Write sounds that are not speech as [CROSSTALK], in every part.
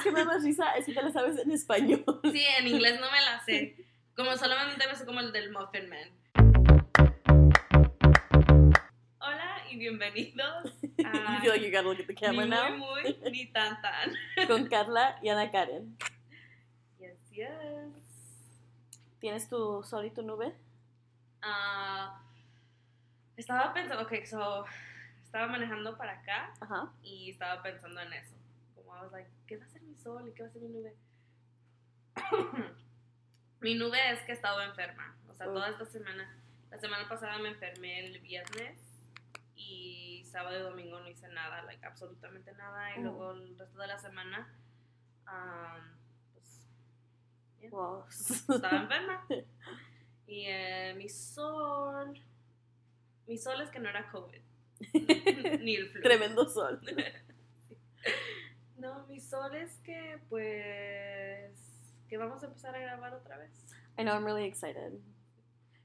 ¿sabes qué me da más risa? Es que te la sabes en español. Sí, en inglés no me la sé. Como solamente me sé como el del Muffin Man. Hola y bienvenidos [LAUGHS] you a feel like you gotta look at the camera ni now. muy muy ni tan tan. Con Carla y Ana Karen. Yes, yes. ¿Tienes tu sol y tu nube? Ah, estaba pensando, ok, so estaba manejando para acá Ajá. y estaba pensando en eso. Como I was like, ¿qué va a sol y qué va a ser mi nube? [COUGHS] mi nube es que he estado enferma. O sea, Oh. toda esta semana. La semana pasada me enfermé el viernes y sábado y domingo no hice nada, like absolutamente nada. Y Oh. luego el resto de la semana, um, pues Wow. estaba enferma. [LAUGHS] Y eh, mi sol. Mi sol es que no era COVID. [LAUGHS] Ni el flu. Tremendo sol. [LAUGHS] No, mi sol es que, pues. Que vamos a empezar a grabar otra vez. I know, I'm really excited.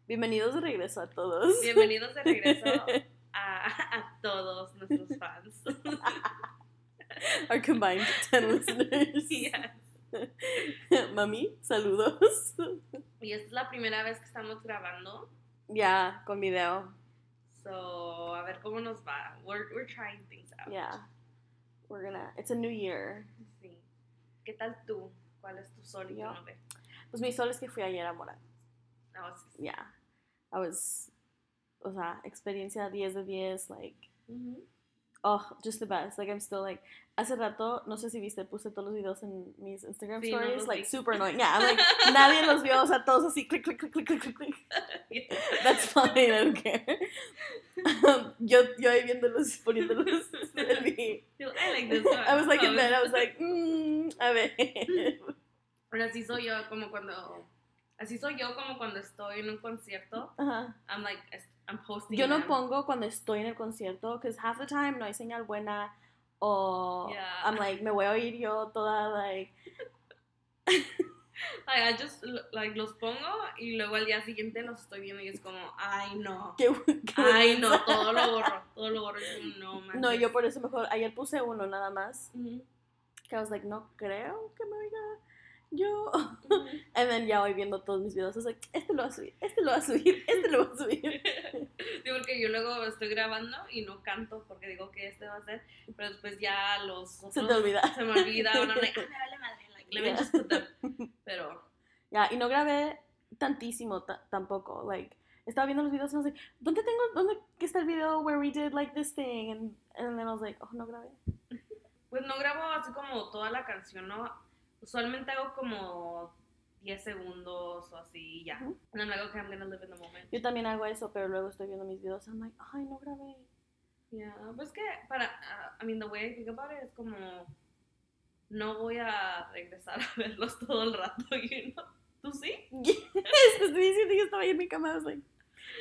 Bienvenidos de regreso a todos. Bienvenidos de regreso [LAUGHS] a, a todos nuestros fans. [LAUGHS] Our combined 10 [LAUGHS] listeners. Yes. Mami, saludos. Y esta es la primera vez que estamos grabando. Ya, con video. So, a ver cómo nos va. We're, we're trying things out. Yeah. We're gonna. It's a new year. Sí. ¿Qué tal tú? ¿Cuál es tu sol y tu nube? Pues mi sol es que fui ayer a Mora. No, ah, oh, sí, sí. Yeah. I was. O sea, experiencia 10 de 10. Like. Ujú. Oh, just the best. Like, I'm still like. Hace rato, no sé si viste, puse todos los videos en mis Instagram Sí, no stories. los like, vi. super annoying. Yeah, I'm like, [LAUGHS] nadie los vio. O sea, todos así, click, click, click, click, click, click, click. [LAUGHS] That's fine, I don't care. Um, yo, yo ahí viéndolos, [LAUGHS] poniéndolos en mi. I like this one. I was like in bed, I was like, mm, a ver. Pero así soy yo como cuando... Así soy yo como cuando estoy en un concierto. Ajá. I'm like, I'm posting Yo no them. pongo cuando estoy en el concierto, because half the time no hay señal buena, o Yeah. I'm like, me voy a oír yo toda, like, [LAUGHS] Like, I just, like, los pongo y luego al día siguiente los estoy viendo y es como, ay, no. [LAUGHS] qué, qué Ay, no, todo lo [LAUGHS] borro. Todo lo borro. no, manches. No, yo por eso mejor, ayer puse uno nada más, Ujú, que I was like, no creo que me oiga yo. [LAUGHS] And then ya voy viendo todos mis videos, was like, este lo va a subir, este lo va a subir, [LAUGHS] este lo va a subir. [LAUGHS] Sí, porque yo luego estoy grabando y no canto porque digo que este va a ser, pero después ya los otros Se te olvida. se me olvida, o no, like, ah, me vale madre, like, let me Yeah. just put them. Pero, Ya, y no grabé tantísimo ta- tampoco, like, estaba viendo los videos y I was like, ¿dónde tengo, dónde está el video where we did like this thing? And, and then I was like, oh, no grabé. pues no grabo así como toda la canción, ¿no? Usualmente hago como 10 segundos o así ya. Ujú. And then I go, okay, I'm gonna live in the moment. Yo también hago eso, pero luego estoy viendo mis videos y I'm like, ay, no grabé. Yeah, pues que para, uh, I mean, the way I think about it es como, no voy a regresar a [LAUGHS] verlos todo el rato, [LAUGHS] you know? ¿Tú sí? [LAUGHS] Yes, estoy diciendo que estaba ahí en mi cama, I was like,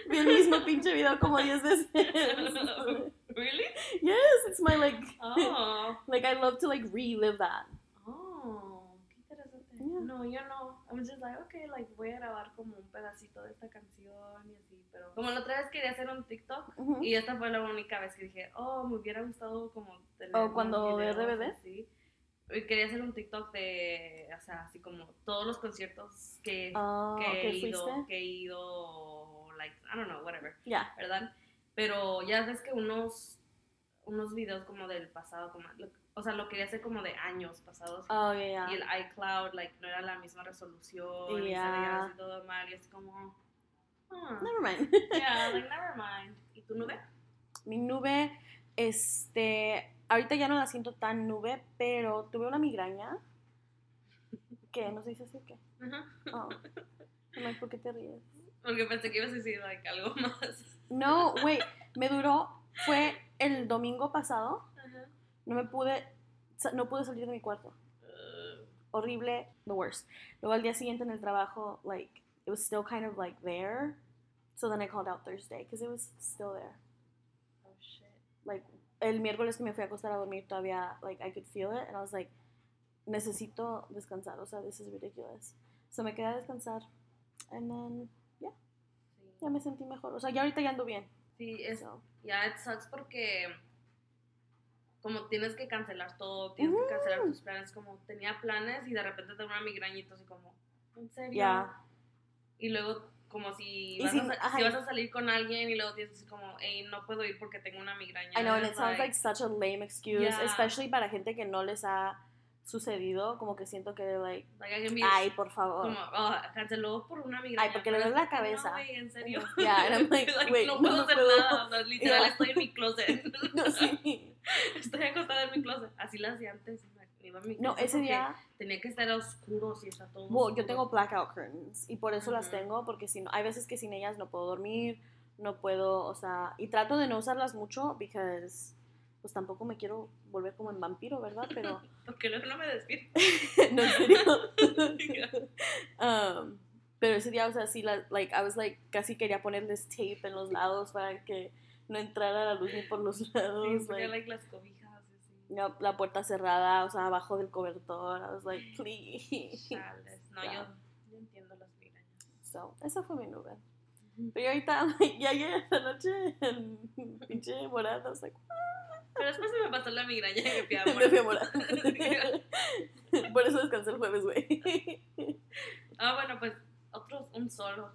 vi el mismo pinche video como 10 veces. really? yes, it's my like, Oh. like I love to like relive that. Oh. Yeah. No, yo no. I was just like, okay, like voy a grabar como un pedacito de esta canción y así, pero como la otra vez quería hacer un TikTok y esta fue la única vez que dije, oh, me hubiera gustado como tener ¿O más cuando RBD? así. Y quería hacer un TikTok de, o sea, así como todos los conciertos que, Ah, que he ¿que ido, fuiste? que he ido, like, I don't know, whatever. Ya. ¿verdad? Pero ya ves que unos, unos videos como del pasado, como, o sea, lo quería hacer como de años pasados. Oh, yeah, Y el yeah. iCloud, like, no era la misma resolución, y se Yeah. veía así todo mal, y es como, ah, Never mind. [LAUGHS] yeah, like, never mind. ¿Y tu nube? Mi nube, este, ahorita ya no la siento tan nube, pero tuve una migraña. ¿Qué? ¿No se dice así qué? Ajá. Oh. I'm like, ¿por qué te ríes? Porque pensé que ibas a decir, like, algo [LAUGHS] más. No, wait, me duró, fue el domingo pasado. No me pude, no pude salir de mi cuarto. Horrible, the worst. Luego al día siguiente en el trabajo, like, it was still kind of like there. So then I called out Thursday, because it was still there. oh, shit. like el miércoles que me fui a acostar a dormir todavía like I could feel it and I was like necesito descansar o sea this is ridiculous so me quedé a descansar and then Sí. ya me sentí mejor o sea ya ahorita ya ando bien Sí, es, so, ya, it sucks porque como tienes que cancelar todo, tienes que cancelar tus planes, como tenía planes y de repente tengo una migrañita así como, ¿en serio? Ya. Y luego como si Y vas, si- a, si y- vas a salir con alguien y luego tienes así como, hey, no puedo ir porque tengo una migraña. I know, and it sounds like such a lame excuse, Yeah. especially para gente que no les ha sucedido, como que siento que, like, like, be ay, por favor. como, oh, canceló por una migraña. Ay, porque le duele la que no, cabeza. güey, en serio. Yeah, and I'm [LAUGHS] like, wait, no no puedo hacer nada, o sea, [LAUGHS] literal Yeah. estoy en mi closet. [LAUGHS] No, sí. [LAUGHS] Estoy acostada en mi closet. Así lo hacía antes. A No, ese día, Tenía que estar oscuro si está todo well, yo tengo blackout curtains y por eso las Ujú. tengo, porque si no, hay veces que sin ellas no puedo dormir, no puedo, o sea, y trato de no usarlas mucho, porque pues tampoco me quiero volver como en vampiro, ¿verdad? Pero, [LAUGHS] Porque luego no me despierto. [LAUGHS] no, en serio. Um, pero ese día, o sea, sí, la, like, I was like, casi quería ponerles tape en los lados para que no entrara la luz ni por los lados. Sí, like, like las cobijas así. la, puerta cerrada, o sea, abajo del cobertor. I was like, please. Chales. No, Yeah. yo, yo entiendo las migrañas. So, esa fue mi nube. Pero ahorita, [LAUGHS] like, ya llegué la noche en pinche morada. I was like, Pero después se me pasó la migraña y me fui a [LAUGHS] a morada. Por eso descansé el jueves, güey. Ah, bueno, pues otro, un solo.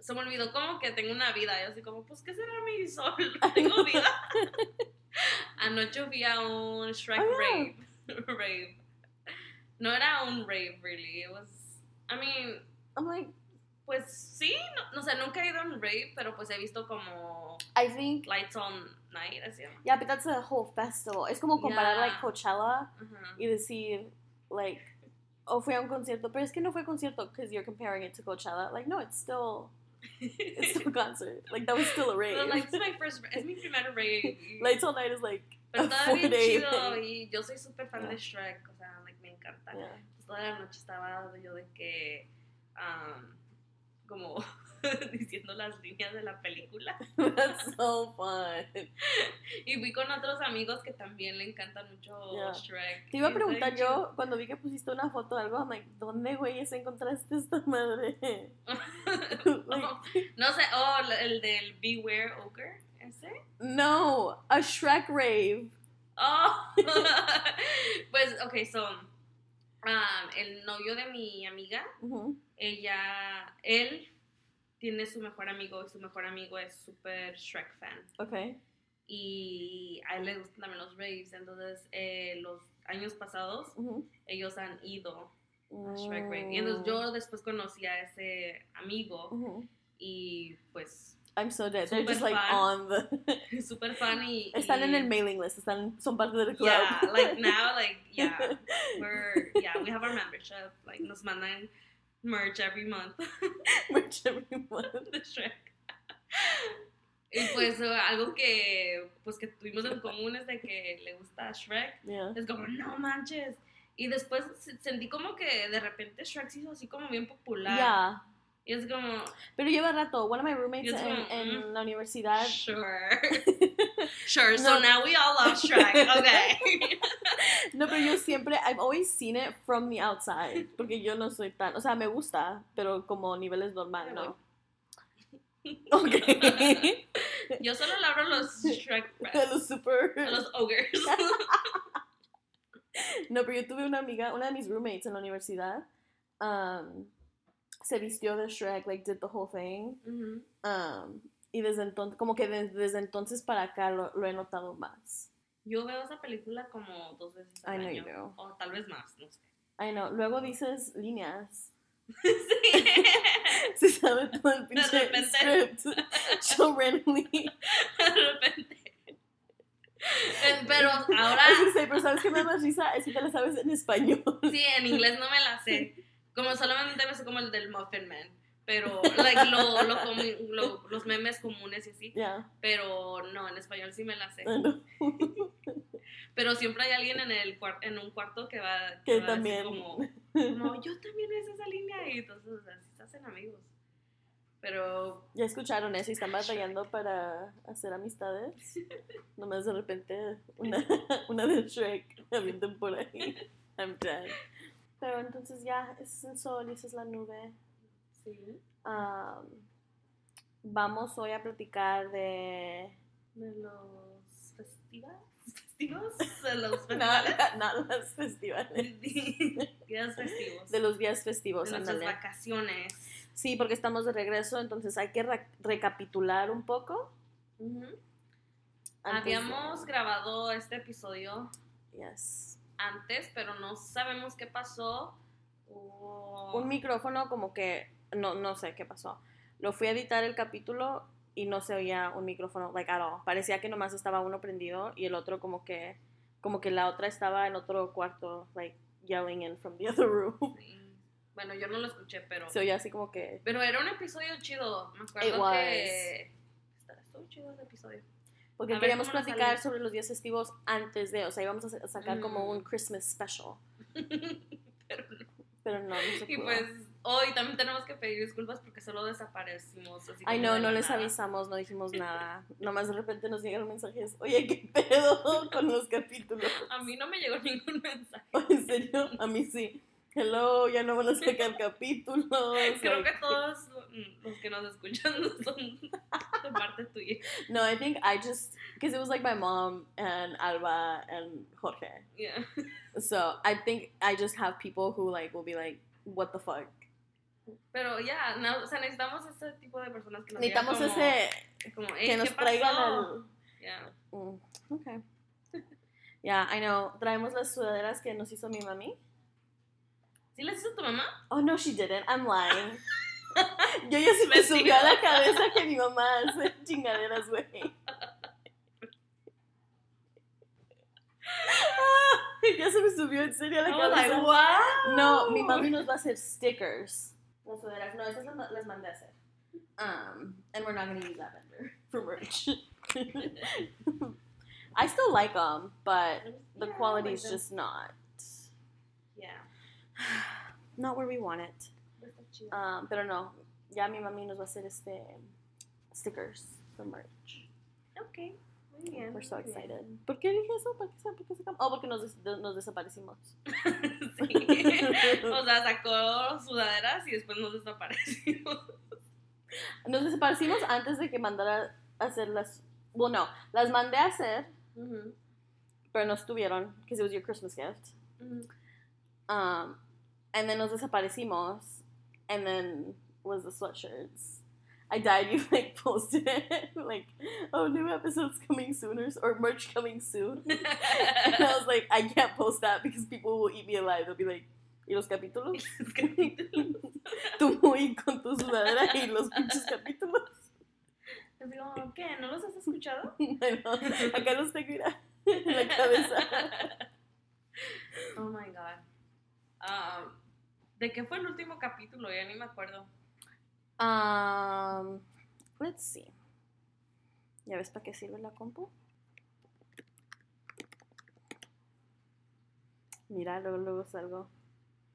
Se me olvidó como que tengo una vida. Yo así como, pues, ¿qué será mi sol? [LAUGHS] Tengo vida. [LAUGHS] Anoche fui a un Shrek Oh, yeah. [LAUGHS] rave. No era un rave, really. It was, I mean, I'm like, pues sí, no, no sé, nunca he ido a un rave, pero pues he visto como I think, Lights on Night, así. yeah, but that's a whole festival. Es como comparar, Yeah. like, Coachella Ajá. y decir, like, oh, fue a un concierto. Pero es que no fue concierto because you're comparing it to Coachella. Like, no, it's still, it's still a concert. Like, that was still a rave. Pero, like, es my [LAUGHS] first, es mi primer rave. Lights all night is like, Pero a estaba four-day chido y [LAUGHS] yo soy súper fan Yeah. de Shrek, o sea, like, me encanta. yeah. Pues toda la noche estaba yo de que, um, como [LAUGHS] diciendo las líneas de la película. [LAUGHS] That's so fun. Y fui con otros amigos que también le encantan mucho Yeah. Shrek. Te iba a preguntar yo, cuando vi que pusiste una foto o algo, I'm like, ¿dónde, güeyes, encontraste esta madre? [LAUGHS] no sé, oh, el del Beware Ogre, ¿ese? no, a Shrek rave. Oh, pues, ok, so, um, el novio de mi amiga, ella, él tiene su mejor amigo y su mejor amigo es súper Shrek fan. Ok. Y a él le gustan también los raves, entonces eh, los años pasados Ujú. ellos han ido a Shrek Rave. Y entonces yo después conocí a ese amigo y pues I'm so dead. They're Super just like on the. [LAUGHS] súper fan y... Están y- en el mailing list. Están, son parte del club. Yeah, like now, like, yeah, [LAUGHS] we're, yeah, we have our membership. Like, nos mandan merch every month [LAUGHS] Merch everyone. de Shrek. Y pues eh, algo que, pues que tuvimos en común es de que le gusta Shrek. Yeah. Es como, no manches. Y después se- sentí como que de repente Shrek se hizo así como bien popular. Yeah. Y es como, Pero lleva rato. One of my roommates en, como, en mm. la universidad. sure. [LAUGHS] sure, so No. now we all love Shrek. [LAUGHS] Okay. [LAUGHS] No, pero yo siempre, I've always seen it from the outside. Porque yo no soy tan. O sea, me gusta, pero como niveles normal, ¿no? Ok. Yo solo le abro los Shrek friends, los super. a los ogres. No, pero yo tuve una amiga, una de mis roommates en la universidad. um, se vistió de Shrek, like, did the whole thing. Ujú. um, y desde entonces, como que de- desde entonces para acá lo, lo he notado más. Yo veo esa película como dos veces al I know año. you do. O tal vez más, no sé. I know. Luego dices líneas. [LAUGHS] sí. [LAUGHS] Se sabe todo el pinche repente. script. [LAUGHS] So randomly. De repente. Eh, Pero ahora, Es que pero ¿sabes qué me da más risa? Es que te la sabes en español. sí, en inglés no me la sé. Como solamente me como el del Muffin Man. Pero, like, lo, lo lo- los memes comunes y así. Ya, Pero no, en español sí me la sé. Know. [LAUGHS] Pero siempre hay alguien en, el en un cuarto que va, Que va también. como, como, yo también es esa línea. Y entonces así se hacen amigos. Pero Ya escucharon eso y están batallando para hacer amistades. [LAUGHS] Nomás de repente una, [LAUGHS] una de Shrek avienten por ahí. I'm dead. Pero entonces ya, ese es el sol y esa es la nube. sí, Um, vamos hoy a platicar de... de los festivales. festivos, de los [LAUGHS] festivales, no los festivales. [LAUGHS] días festivos, De los días festivos, de nuestras vacaciones. Sí, porque estamos de regreso, entonces hay que re- recapitular un poco. De- Habíamos grabado este episodio Yes. Antes, pero no sabemos qué pasó. Hubo- Un micrófono como que, no, no sé qué pasó. Lo fui a editar el capítulo y no se oía un micrófono, like at all. Parecía que nomás estaba uno prendido y el otro como que, como que la otra estaba en otro cuarto, like yelling in from the other room. [LAUGHS] Sí. Bueno, yo no lo escuché, pero. Se oía así como que, Pero era un episodio chido. Me It acuerdo was. que. Estuvo chido ese episodio. Porque A queríamos platicar sobre los días festivos antes de, o sea, íbamos a sa- sacar como Mm. un Christmas special. [LAUGHS] Pero no. Pero no, no se Y pues hoy también tenemos que pedir disculpas porque solo desaparecimos. Así Ay, no, no les avisamos, no dijimos [LAUGHS] nada. Nomás de repente nos llegan mensajes, oye, ¿qué pedo [LAUGHS] con los capítulos? A mí no me llegó ningún mensaje. ¿En serio? A mí sí. Hello, ya no van a sacar capítulos. Creo que todos los que nos escuchan son de parte tuya. No, I think I just, because it was like my mom and Alba and Jorge. Yeah. So I think I just have people who like will be like, what the fuck? Pero ya, no, o sea, necesitamos ese tipo de personas que nos Necesitamos como, ese, como, "Ey, que nos traigan al... Yeah. Mm, okay. Yeah, I know. Traemos las sudaderas que nos hizo mi mami. ¿Sí les hizo tu mamá? Oh, no, she didn't. I'm lying. [LAUGHS] Yo ya se me subió a la cabeza que mi mamá hace chingaderas, güey. Ya se me subió en serio a la I was like, cabeza. wow. No, mi mami nos va a hacer stickers. Las sudaderas, no, esas las, mandé a hacer. Um, and we're not going to use that vendor [LAUGHS] for merch. I still like them, but the Yeah, like is them. just not Yeah. [SIGHS] not where we want it. Um, pero no, ya mi mami nos va a hacer este stickers for merch. Ok, muy bien. We're so bien. excited. ¿Por qué dije eso? ¿Por qué, por qué sacamos? Oh, porque nos, des- nos desaparecimos. [LAUGHS] sí. [LAUGHS] O sea, sacó sudaderas y después nos desapareció. Nos desaparecimos antes de que mandara a hacer las. Well, no, las mandé a hacer, pero no estuvieron, because it was your Christmas gift. ujú. Um, and then nos desaparecimos, and then was the sweatshirts. I died. You [LAUGHS] like posted it, [LAUGHS] like, oh, new episodes coming soon, or, or merch coming soon. [LAUGHS] And I was like, I can't post that because people will eat me alive. They'll be like, ¿y los capítulos? Los capítulos. Tú muy con tu sudadera y los pinches capítulos. Les digo, ¿qué? ¿No los has escuchado? Bueno, acá los tengo mira, en la cabeza. Oh my god. Um, ¿De qué fue el último capítulo? Ya ni me acuerdo. Um, let's see. ¿Ya ves para qué sirve la compu? Mira, luego, luego salgo.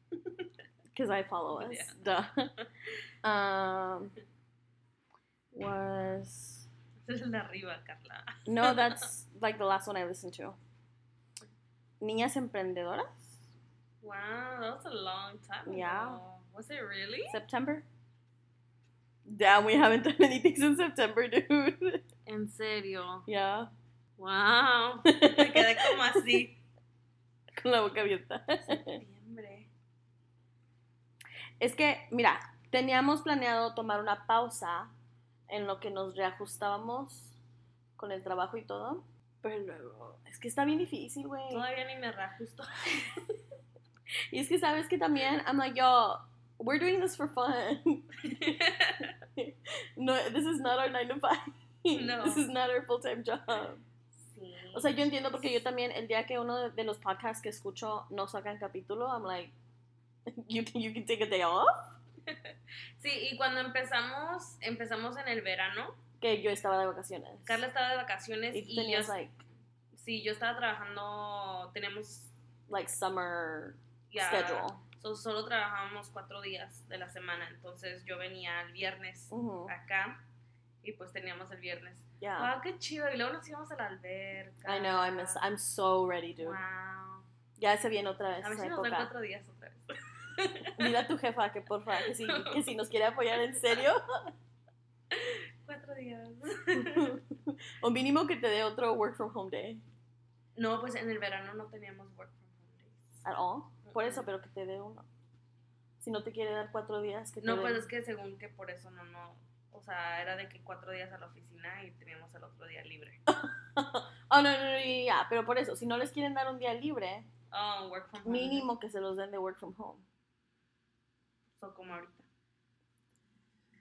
[LAUGHS] Because I follow us. Duh. [LAUGHS] Um, was. Es el de arriba, Carla. No, that's like the last one I listened to. Niñas emprendedoras? Wow, that was a long time ago. Yeah. Was it really? September? Damn, we haven't done anything [LAUGHS] since September, dude. En serio. yeah. Wow. [LAUGHS] Me quedé como así. Con la boca abierta. Septiembre. Es que, mira, teníamos planeado tomar una pausa en lo que nos reajustábamos con el trabajo y todo. Pero luego, es que está bien difícil, güey. Todavía ni me reajusto. [LAUGHS] [LAUGHS] Y es que sabes que también, I'm like, yo, we're doing this for fun. [LAUGHS] no, this is not our 9 to 5. No. This is not our full-time job. Sí. O sea, yo entiendo porque yo también, el día que uno de- los podcasts que escucho no sacan capítulo, I'm like, [LAUGHS] you can, you can take a day off. Sí, y cuando empezamos, empezamos en el verano. Que yo estaba de vacaciones. Carla estaba de vacaciones y y, tenías, yo, like, sí, yo estaba trabajando, tenemos like summer ya, schedule. so- solo trabajábamos cuatro días de la semana, entonces yo venía el viernes Ujú, acá y pues teníamos el viernes. Yeah. Wow, qué chido, y luego nos íbamos a la alberca. I know, I miss, I'm so ready, dude. Wow. Ya se viene otra vez A ver si nos dan cuatro días otra vez. [LAUGHS] Dile a tu jefa que porfa, que si, [LAUGHS] que si nos quiere apoyar en serio, [LAUGHS] cuatro días. o mínimo que te dé otro work from home day. No, pues en el verano no teníamos work from home days. At all. Por eso, pero que te dé uno. Si no te quiere dar cuatro días, que te No, dé- pues es que según que por eso no, no. O sea, era de que cuatro días a la oficina y teníamos el otro día libre. [LAUGHS] Oh, no, no, no, ya, ya, pero por eso, si no les quieren dar un día libre, Oh, work from home. mínimo que se los den de work from home. So, como ahorita.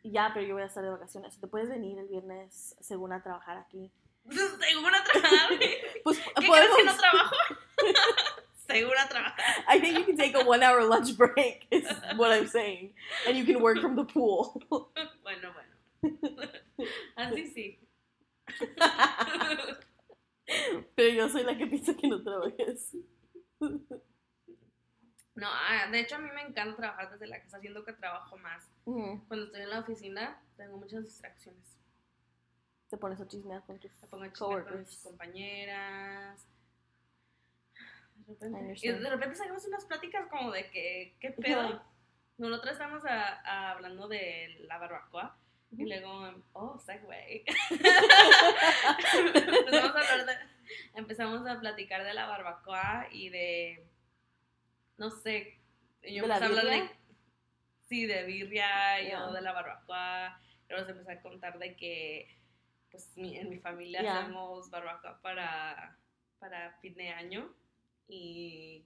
Ya, pero yo voy a estar de vacaciones. Te puedes venir el viernes según a trabajar aquí. [LAUGHS] Según a trabajar. [LAUGHS] Pues ¿Qué crees podemos. que no trabajo? Según a trabajar. [LAUGHS] I think you can take a one hour lunch break, is what I'm saying. And you can work from the pool. [LAUGHS] Bueno, bueno. [LAUGHS] Así sí. pero yo soy la que piensa que no trabajes. No, ah, de hecho a mí me encanta trabajar desde la casa, siento que trabajo más. Cuando estoy en la oficina tengo muchas distracciones. Te pones a chismear con tus Me pongo a chismear con mis compañeras. Y de repente sacamos unas pláticas como de que, ¿qué pedo? Nosotros estamos a- a- hablando de la barbacoa y luego, oh, segue. [LAUGHS] empezamos, a hablar de- empezamos a platicar de la barbacoa y de, no sé, yo ¿De la empecé a hablar de, sí, de birria, y Ya. yo de la barbacoa, luego se empezó a contar de que, pues, mi- en mi familia hacemos barbacoa para, para fin de año y,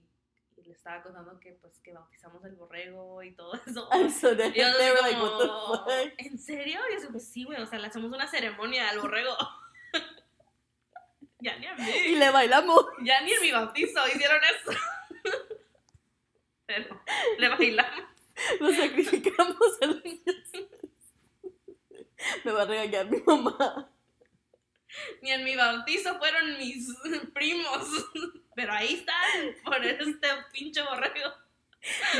y le estaba contando que, pues, que bautizamos el borrego y todo [LAUGHS] eso. So. Y yo They like, como, what the fuck? ¿En serio? Y yo pues sí, güey, o sea, le hacemos una ceremonia al borrego. [LAUGHS] ya ni a mí. Y le bailamos. Ya ni en mi bautizo hicieron eso. [LAUGHS] Pero le bailamos. Lo sacrificamos a los dioses. Me va a regañar mi mamá. [LAUGHS] Ni en mi bautizo fueron mis [LAUGHS] primos. [LAUGHS] Pero ahí están, por este pinche borrego.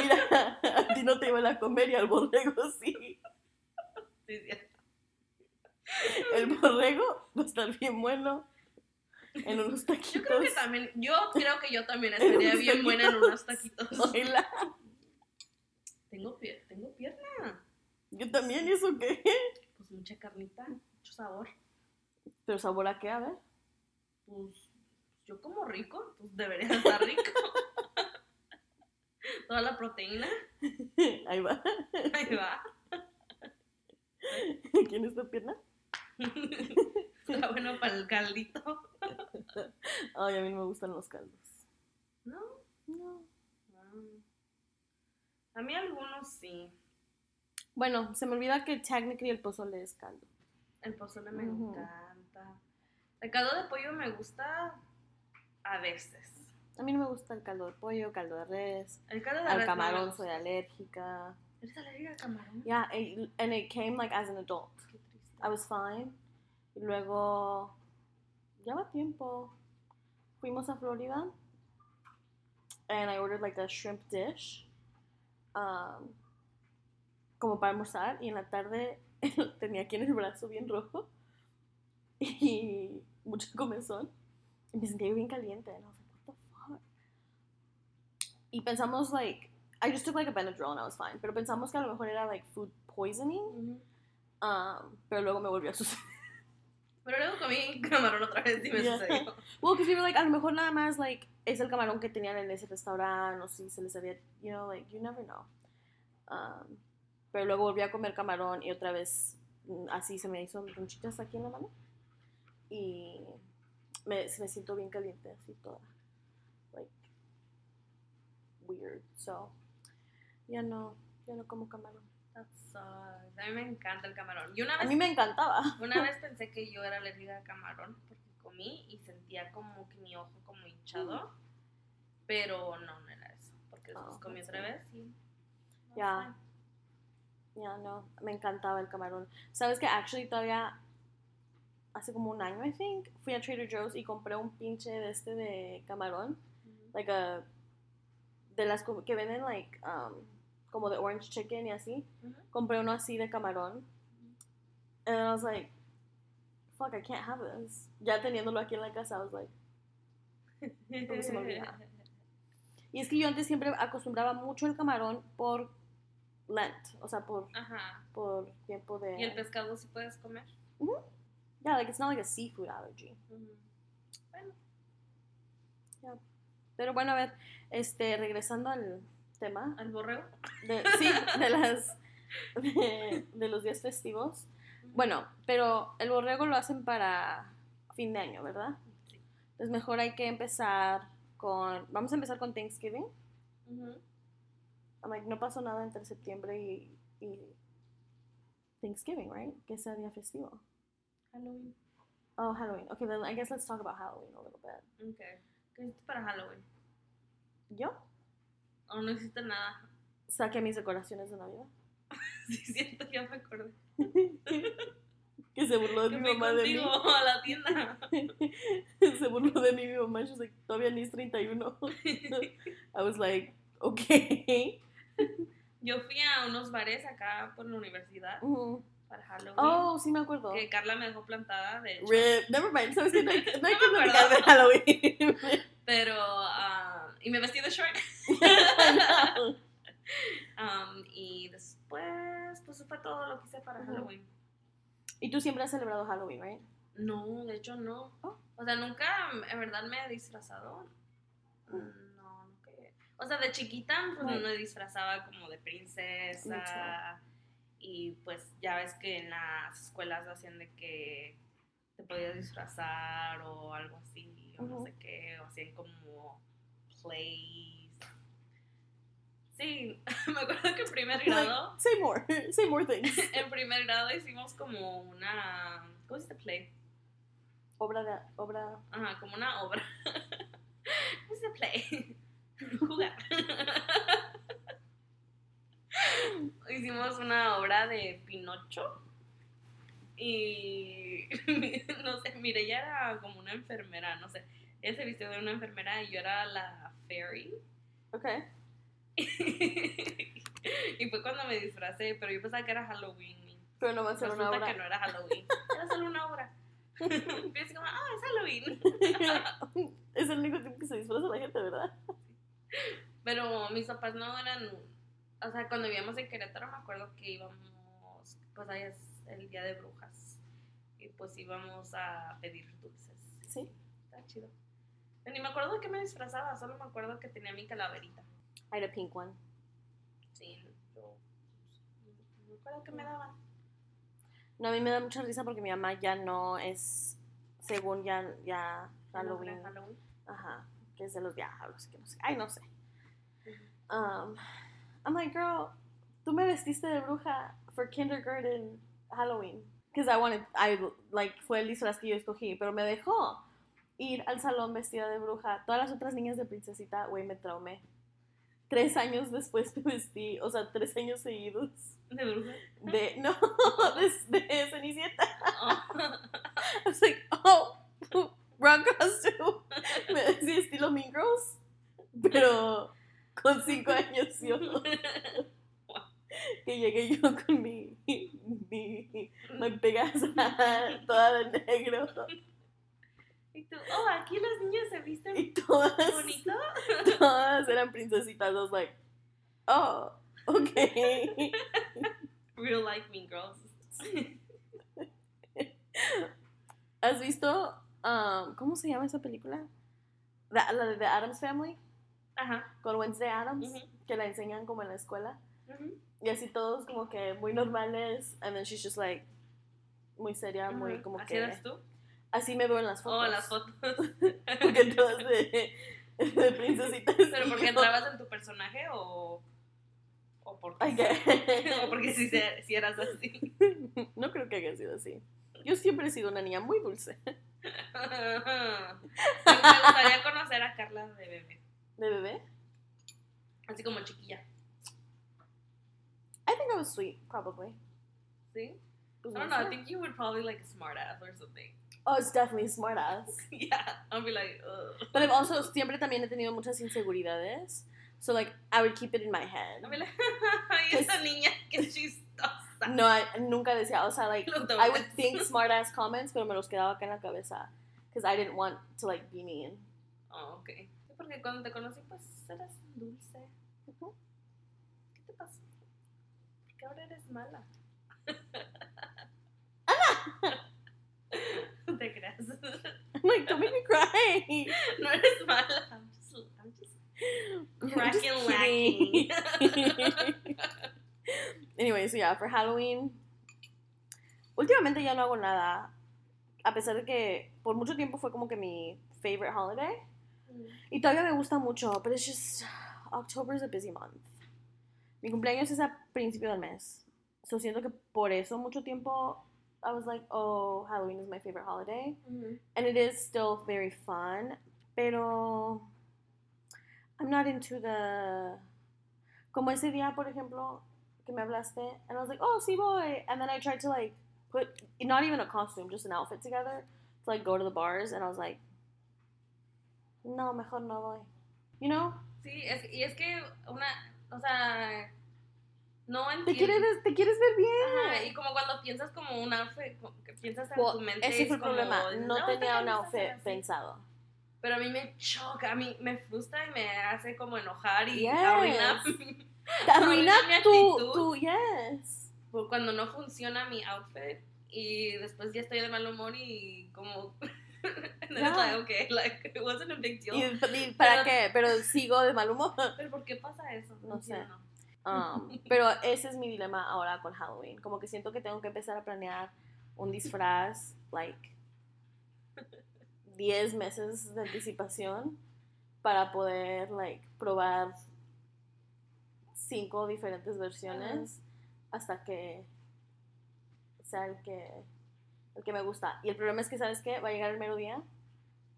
Mira, a ti no te iban a comer y al borrego sí. Sí, sí. El borrego va a estar bien bueno en unos taquitos. Yo creo que también, yo creo que yo también estaría bien buena en unos taquitos. Oíla. Tengo, pie- tengo pierna. Yo también, ¿y eso qué? Pues mucha carnita, mucho sabor. Pero sabor a qué, a ver. Pues yo como rico, pues debería estar rico. [LAUGHS] Toda la proteína, [LAUGHS] Ahí va. ahí va. ¿Quién es tu pierna? [LAUGHS] Está bueno para el caldito. Ay, a mí no me gustan los caldos. No, No. no. A mí algunos sí. Bueno, se me olvida que technically el pozole es caldo. El pozole me Ujú. encanta. El caldo de pollo me gusta a veces. A mí no me gusta el caldo de pollo, caldo de res. El caldo de Al res camarón soy alérgica. ¿Eres alérgica al camarón? Yeah, it- and it came like as an adult. Qué triste. I was fine. Y luego, ya va tiempo. Fuimos a Florida. And I ordered like a shrimp dish. um, como para almorzar. Y en la tarde [LAUGHS] tenía aquí en el brazo bien rojo. Y mucho comezón. Y me sentía bien caliente. And I was like, what the fuck? Y pensamos like, I just took like a Benadryl and I was fine. Pero pensamos que a lo mejor era like food poisoning. Ujú. Um, pero luego me volvió a suceder. Pero luego comí camarón otra vez y me Yeah. sucedió. [LAUGHS] Well, because we were like, a lo mejor nada más, like, es el camarón que tenían en ese restaurante, o si se les había, you know, like, you never know. Um, pero luego volví a comer camarón y otra vez mm, así se me hizo ronchitas aquí en la mano. Y me, me siento bien caliente, así toda. Like, weird. So, ya no, ya no como camarón. That sucks. A mí me encanta el camarón. Y una A vez mí me encantaba. [LAUGHS] Una vez [LAUGHS] pensé que yo era alérgica al camarón porque comí y sentía como que mi ojo como hinchado, pero no, no era eso, porque después Oh, comí otra vez y... no Ya. Ya no, me encantaba el camarón. ¿Sabes que actually todavía hace como un año, I think, fui a Trader Joe's y compré un pinche de este de camarón, like a de las que venden like um, como de orange chicken y así. Compré uno así de camarón. And I was like, fuck, I can't have this. Ya teniéndolo aquí en la casa, I was like, Porque se me olvida. [LAUGHS] y es que yo antes siempre acostumbraba mucho el camarón por Lent, o sea, por Ajá. por tiempo de ¿Y el pescado sí puedes comer? Yeah, like it's not like a seafood allergy. Ujú. Bueno, Pero bueno, a ver, este, regresando al tema. ¿Al borrego? De, sí, de las de, de los días festivos. Bueno, pero el borrego lo hacen para fin de año, ¿verdad? Sí. Entonces mejor hay que empezar con, vamos a empezar con Thanksgiving. I'm like, no pasó nada entre septiembre y, y Thanksgiving, right? Que sea día festivo. Halloween. Oh, Halloween. Okay, then I guess let's talk about Halloween a little bit. Ok. ¿Qué hiciste para Halloween? Yo ¿O no hiciste nada? saqué mis decoraciones de Navidad. [LAUGHS] Sí, siento, ya me acordé. [LAUGHS] que se burló de Que mi mamá de mí. a la tienda. [LAUGHS] se burló de mí mi mamá. She's like, todavía ni es 31. I was like, okay. Yo fui a unos bares acá por la universidad Ujú. Para Halloween. Oh, sí me acuerdo. Que Carla me dejó plantada, de hecho. Rip. Never mind. ¿Sabes qué? No hay, no hay [LAUGHS] No que me de. Halloween. [LAUGHS] Pero, ah, y me vestí de short. [LAUGHS] Um, y después, pues fue todo lo que hice para. Halloween. y tú siempre has celebrado Halloween, right? No, de hecho no. Oh. O sea, nunca en verdad me he disfrazado. Mm. No, nunca. O sea, de chiquita pues Right. me disfrazaba como de princesa. Y pues ya ves que en las escuelas hacían de que te podías disfrazar o algo así, o no sé qué, o hacían como plays. Sí, [LAUGHS] me acuerdo que en primer grado, Like, say more. [LAUGHS] Say more things. [LAUGHS] en primer grado hicimos como una, ¿cómo se play? Obra de... Obra... Ajá, como una obra. ¿Cómo se play? Jugar. [LAUGHS] Hicimos una obra de Pinocho. Y [LAUGHS] no sé, mire, ella era como una enfermera, no sé. Ella se vistió de una enfermera y yo era la fairy. Okay. [LAUGHS] y fue cuando me disfracé, pero yo pensaba que era Halloween. Pero no va a ser una obra. que no era Halloween. Era solo una obra. Pienso como, ah, es Halloween. es el único tiempo que se disfraza la gente, ¿verdad? Pero mis papás no eran. O sea, cuando vivíamos en Querétaro, me acuerdo que íbamos. Pues ahí es el día de brujas. Y pues íbamos a pedir dulces. Sí. Está chido. Pero ni me acuerdo de qué me disfrazaba, solo me acuerdo que tenía mi calaverita. I had a pink one. Sí, yo. No me acuerdo qué me daban. No, a mí me da mucha risa porque mi mamá ya no es, según ya, ya Halloween. Halloween. Ajá, que es de los diablos, que no sé. Ay, no sé. Um, I'm like, girl, tú me vestiste de bruja for kindergarten Halloween. Because I wanted, I, like, fue el disfraz que yo escogí, pero me dejó ir al salón vestida de bruja. Todas las otras niñas de princesita, güey, me traumé. Tres años después me vestí, o sea, tres años seguidos. ¿De bruja? De, [LAUGHS] no, de, de Cenicienta. Oh. [LAUGHS] I was like, oh, wrong costume. [LAUGHS] Me decía estilo Mean Girls, pero con cinco años yo. [LAUGHS] Que llegué yo con mi, mi, hat, toda de negro. Y tú, oh, aquí los niños se visten Y todas, bonito. [LAUGHS] todas eran princesitas. I was like, oh, okay. [LAUGHS] Real life mean girls. ¿Has visto, um, cómo se llama esa película? La, la de The Adams Family, Ajá. con Wednesday Adams, Ujú. que la enseñan como en la escuela. Ujú. Y así todos como que muy normales. And then she's just like muy seria, muy Ujú. como ¿Así que... eras tú? Así me veo en las fotos. Oh, las fotos. [LAUGHS] Porque todas de, de princesitas. [LAUGHS] ¿Pero porque entrabas en tu personaje o, o porque, guess. [LAUGHS] o porque si, si eras así? No creo que haya sido así. Yo siempre he sido una niña muy dulce. Me gustaría conocer a Carla de bebé, ¿De bebé? así como chiquilla. I think I was sweet, probably. See? I don't know, I think you would probably like a smart ass or something. Oh, it's definitely smart ass. [LAUGHS] Yeah, I'll be like, ugh. But I've also siempre también he tenido muchas inseguridades. So like I would keep it in my head. I'll be like, [LAUGHS] esa niña que chistosa. No, I, nunca decía, o sea, like I would think [LAUGHS] smart ass comments, pero me los quedaba acá en la cabeza. Because I didn't want to like be mean. Oh, ok. Porque cuando te conocí, pues eras dulce. ¿Qué te pasó? Porque ahora eres mala. [LAUGHS] No te creas. I'm like, That made me cry. [LAUGHS] No eres mala. I'm just, I'm just cracking lacking. [LAUGHS] anyway, so yeah, for Halloween. Últimamente ya no hago nada. A pesar de que por mucho tiempo fue como que mi favorite holiday. Y todavía me gusta mucho, pero it's just. October is a busy month. Mi cumpleaños es a principio del mes. So siento que por eso mucho tiempo I was like, oh, Halloween is my favorite holiday. Mhm. And it is still very fun, pero I'm not into the como ese día, por ejemplo, que me hablaste, and I was like, oh, sí voy, and then I tried to like put not even a costume, just an outfit together to like go to the bars, and I was like, no, mejor no voy, you know? Sí, es, y es que una, o sea, no Te entiendo. quieres, te quieres ver Ajá, y bien. como cuando piensas como un outfit, que piensas en Well, tu mente. ese fue el como, problema, no esta tenía un outfit así". pensado. Pero a mí me choca, a mí me frustra y me hace como enojar y Yes. arruina [LAUGHS] Te arruina mi tu, tu, yes. por cuando no funciona mi outfit y después ya estoy de mal humor y como and then it's Yeah. like okay like it wasn't a big deal ¿Y, y para Pero- qué? Pero sigo de mal humor. [LAUGHS] pero por qué pasa eso No sé. Um, pero ese es mi dilema ahora con Halloween. Como que siento que tengo que empezar a planear un disfraz, like, 10 meses de anticipación para poder, like, probar cinco diferentes versiones hasta que sea el que, el que me gusta. Y el problema es que, ¿sabes qué? Va a llegar el mero día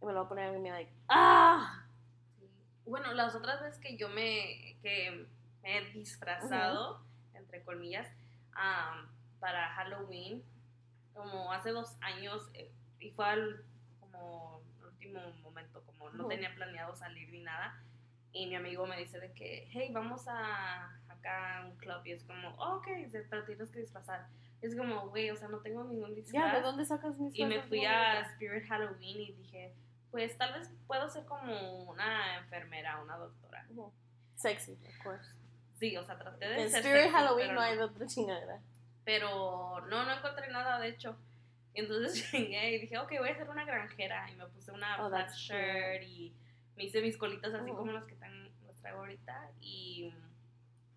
y me lo va a poner y me like, ¡ah! Bueno las otras veces que yo me que me he disfrazado entre comillas am, para Halloween como hace dos años eh, y fue al como último momento como no tenía planeado salir ni nada y mi amigo me dice de que hey vamos a acá a un club y es como "Oh, ok pero tienes que disfrazar es como güey o sea no tengo ningún Ya, disfraz ¿de dónde sacas mis y me fui a? Spirit Halloween y dije pues tal vez puedo ser como una enfermera una doctora. Sexy, of course. sí o sea traté de En ser Spirit sexy, Halloween no hay otra chingadera. pero no, no encontré nada, de hecho. Entonces [LAUGHS] llegué y dije, ok, voy a hacer una granjera. Y me puse una Oh, that's shirt y me hice mis colitas así Ujú. como las que están, las traigo ahorita. Y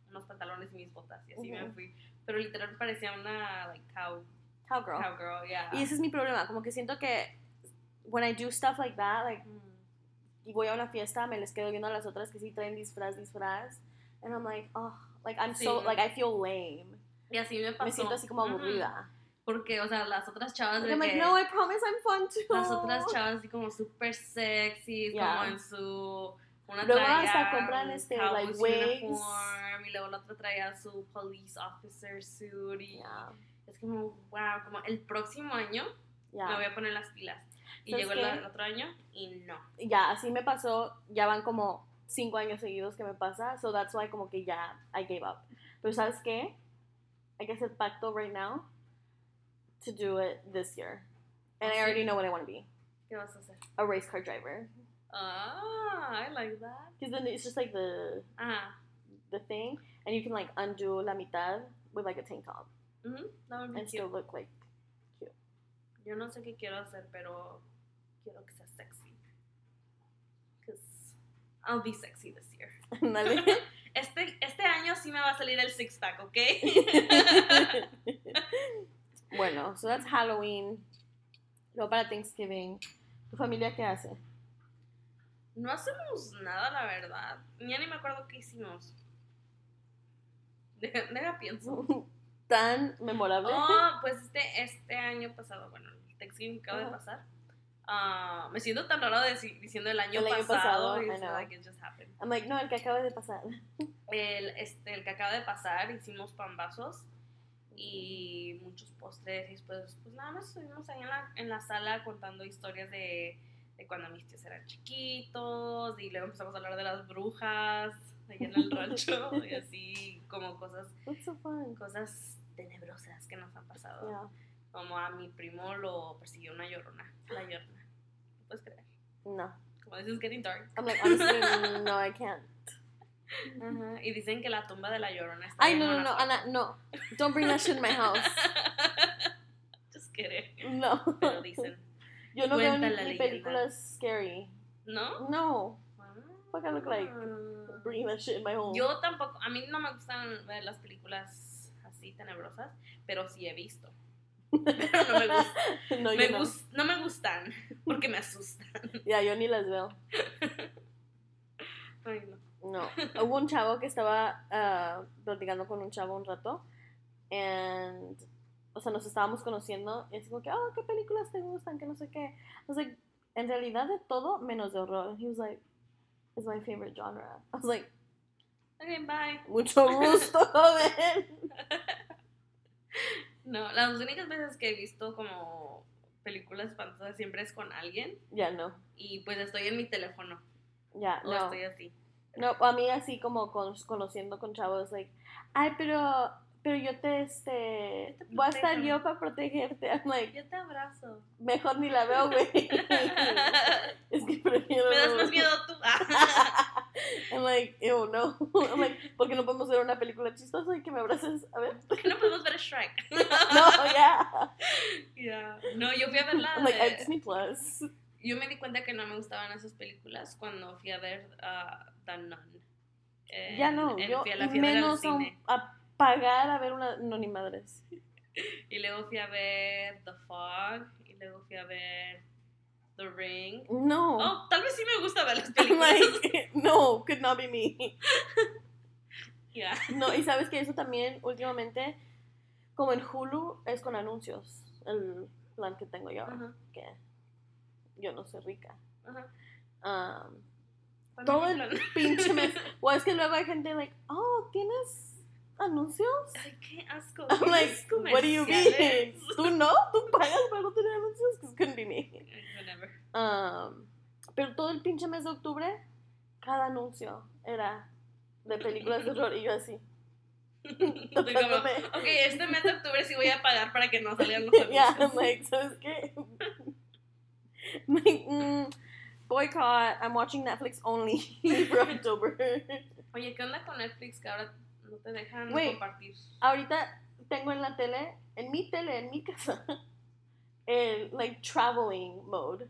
unos pantalones y mis botas. Y así me fui. Pero literal parecía una, like, cow, Cowgirl. cowgirl, yeah. Y ese es mi problema, como que siento que when I do stuff like that, like, Mm. y voy a una fiesta, me les quedo viendo a las otras que sí traen disfraz, disfraz, and I'm like, oh, like, I'm so, Sí. like, I feel lame. Y así me pasó. Me siento así como aburrida. Porque, o sea, las otras chavas Like, de I'm like, que- no, I promise I'm fun too. las otras chavas así como súper sexy, Yeah. como en su... Una Luego traía hasta compran, este, like, wigs. uniform, y luego la otra traía su police officer suit y Yeah, es como, wow, como el próximo año yeah. me voy a poner las pilas. Y ¿Sabes llegó el, el otro año y no. Ya, así me pasó, ya van como cinco años seguidos que me pasa, so that's why como que ya I gave up. Pero ¿sabes qué? Hay que hacer pacto right now to do it this year. And ¿Ah, I sí? already know what I want to be. ¿Qué vas a hacer? A race car driver. Ah, I like that. Because then it's just like the Ah, the thing, and you can like undo la mitad with like a tank top mhm, that would be and cute. still look like cute. Yo no sé qué quiero hacer, pero quiero que sea sexy. Because I'll be sexy this year. [LAUGHS] [LAUGHS] Este, este año sí me va a salir el six pack, ¿ok? [LAUGHS] bueno, so that's Halloween. Luego para Thanksgiving. ¿Tu familia qué hace? No hacemos nada, la verdad. Ya ni me acuerdo qué hicimos. [LAUGHS] Deja, deja pienso. [LAUGHS] Tan memorable. Oh, pues este, este año pasado, bueno, el Thanksgiving que acaba de Ajá. pasar. ah, me siento tan raro deci- diciendo el año El año pasado. pasado, it's know. like it just happened. I'm like, no, el que acaba de pasar. El, este, el que acaba de pasar, hicimos pambazos y muchos postres. Y después, pues nada más estuvimos ahí en la, en la sala contando historias de, de cuando mis tíos eran chiquitos. Y luego empezamos a hablar de las brujas allá en el rancho. [LAUGHS] y así, como cosas, so fun. cosas tenebrosas que nos han pasado. Yeah. Como a mi primo lo persiguió una llorona. La [GASPS] llorona. ¿No puedes creer? No. Como this is getting dark. I'm like, honestly, [LAUGHS] no, I can't. Y dicen que la tumba de la llorona está Ay, no, no, no. Ana, no. Don't bring that shit in my house. [LAUGHS] Just kidding. No. Pero dicen. Yo no veo ni, películas scary. ¿No? No. Fuck I look like? Bringing that shit in my home. Yo tampoco, a mí no me gustan ver las películas así tenebrosas, pero sí he visto. [LAUGHS] Pero no me gustan. [LAUGHS] no, me yo no. gus- no me gustan porque me asustan. [LAUGHS] Ya, yo ni las veo. Ay, no. No. Hubo un chavo que estaba ah, platicando con un chavo un rato. And, o sea, nos estábamos conociendo. Y es como que, oh, ¿qué películas te gustan? Que no sé qué. I was like, en realidad de todo menos de horror. And he was like, it's my favorite genre. I was like, Ok, bye. mucho gusto, [LAUGHS] joven. No, las únicas veces que he visto como películas espantosas siempre es con alguien Ya, no. y pues estoy en mi teléfono Ya, o no. estoy así. No, a mí así como con- conociendo con chavos, like, ay, pero, pero yo te, este, te voy a estar yo para protegerte. I'm like, Yo te abrazo. mejor ni la veo, güey. [LAUGHS] es que prefiero. Me das más miedo tú. [LAUGHS] I'm like, ew, no. [LAUGHS] I'm like, ¿por qué no podemos ver una película chistosa y que me abraces? A ver. ¿Por qué no podemos ver Shrek? No, ya. Ya. No, yo fui a ver la I'm like, de- Disney Plus. Yo me di cuenta que no me gustaban esas películas cuando fui a ver uh, The Nun. Ya no, yo fui a la a menos a, un- cine. a pagar a ver una, no, ni madres. Y luego fui a ver The Fog. Y luego fui a ver The Ring. No. Oh, tal vez sí me gusta ver las [LAUGHS] películas. like, no, could not be me. Ya. No, y sabes que eso también últimamente, como en Hulu, es con anuncios. El plan que tengo yo, Ajá, que yo no soy rica. Um, ¿Cuál todo el plan? pinche mes. [LAUGHS] O es que luego hay gente like, oh, ¿tienes anuncios? Ay, qué asco. I'm like, ¿Tienes what do you mean? ¿Tú no? ¿Tú pagas para no tener anuncios? Because couldn't be me. Whatever. Um, pero todo el pinche mes de octubre, cada anuncio era de películas de horror y yo así. [LAUGHS] Como, ok, este mes de octubre sí voy a pagar para que no [LAUGHS] salgan los yeah, anuncios. I'm like, ¿sabes qué? I'm [LAUGHS] like, mm, boycott, I'm watching Netflix only for October. Oye, ¿qué onda con Netflix que ahora no te dejan Wait. compartir? Ahorita tengo en la tele, en mi tele, en mi casa, [LAUGHS] el like traveling mode.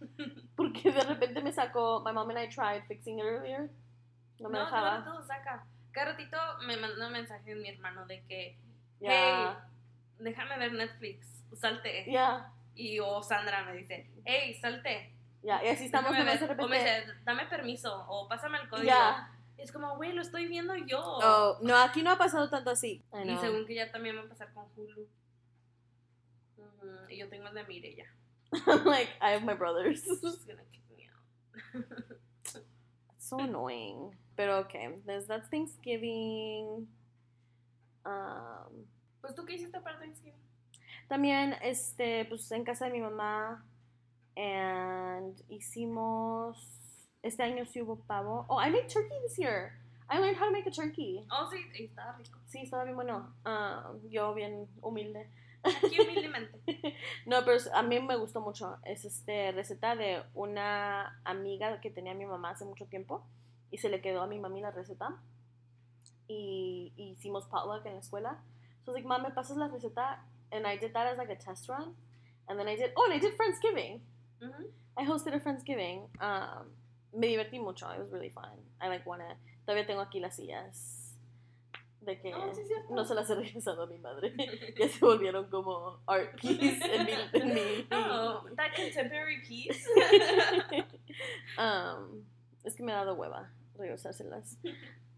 [LAUGHS] Porque de repente me sacó, my mom and I tried fixing it earlier. No me No, dejaba. cada ratito saca. Cada ratito me manda un mensaje mi hermano de que, Ya, déjame ver Netflix, salte. ya, Y o Sandra me dice, hey, salte. ya. Y así estamos de ver". O me repente. dice, dame permiso, o pásame el código. Ya. Es como, güey, lo estoy viendo yo. Oh, no, aquí no ha pasado tanto así. Y según que ya también va a pasar con Hulu. Ujú, Y yo tengo el de Mireya. I'm [LAUGHS] like, I have my brothers. She's gonna kick me out. [LAUGHS] so annoying. Pero okay, there's that's Thanksgiving. Um, Pues tú qué hiciste para Thanksgiving? también, este, pues en casa de mi mamá. And hicimos. Este año sí hubo pavo. Oh, I made turkey this year. I learned how to make a turkey. Oh, sí, estaba rico. Sí, estaba bien bueno. Um, yo bien humilde. Aquí humildemente. [LAUGHS] No, pero a mí me gustó mucho. Es este receta de una amiga que tenía mi mamá hace mucho tiempo y se le quedó a mi mami la receta y, y hicimos potluck en la escuela. So I was like, mom, ¿me pasas la receta? And I did that as like a test run. And then I did, oh, and I did Friendsgiving. Ujú. I hosted a Friendsgiving. Um, me divertí mucho. It was really fun. I like wanna, todavía tengo aquí las sillas de que Oh, sí, es cierto. no se las he regresado a mi madre. [LAUGHS] ya se volvieron como art piece en mi, en mi- [LAUGHS] Oh, that contemporary piece. [LAUGHS] Um, es que me ha dado hueva regresárselas.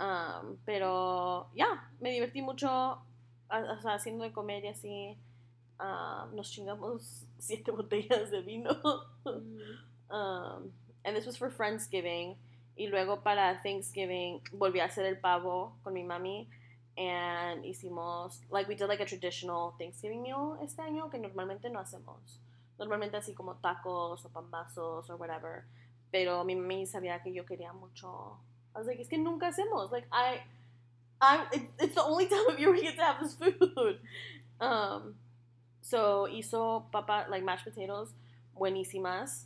Um, pero ya, me divertí mucho a- o sea, haciendo de comer y así. Um, nos chingamos siete botellas de vino. Um, and this was for Friendsgiving. Y luego para Thanksgiving volví a hacer el pavo con mi mami. And hicimos, like, we did like a traditional Thanksgiving meal este año que normalmente no hacemos. Normalmente así como tacos o pambazos or whatever. Pero mi mami sabía que yo quería mucho. I was like, es que nunca hacemos. Like, I, I, it- it's the only [LAUGHS] time of year we get to have this food. Um, so hizo papa, like mashed potatoes, buenísimas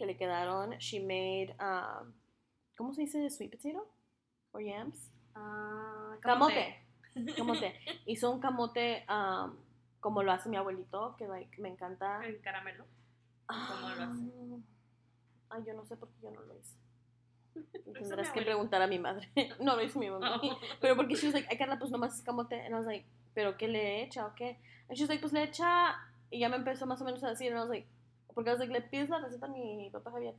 que le quedaron. She made, um, ¿cómo se dice sweet potato? Or yams? Ah, Camote. [LAUGHS] Camote. Hizo un camote um, como lo hace mi abuelito, que like, me encanta. El caramelo. ¿Cómo lo hace? Ah, Ay, yo no sé por qué yo no lo hice. Tendrás que preguntar a mi madre. [LAUGHS] no, lo hizo mi mamá. Oh. Pero porque she was like, ay Carla, pues nomás es camote. And I was like, ¿pero qué le echa o qué? And she was like, pues le echa. Y ya me empezó más o menos a decir. And I was like, porque I was like, le pides la receta a mi papá Javier.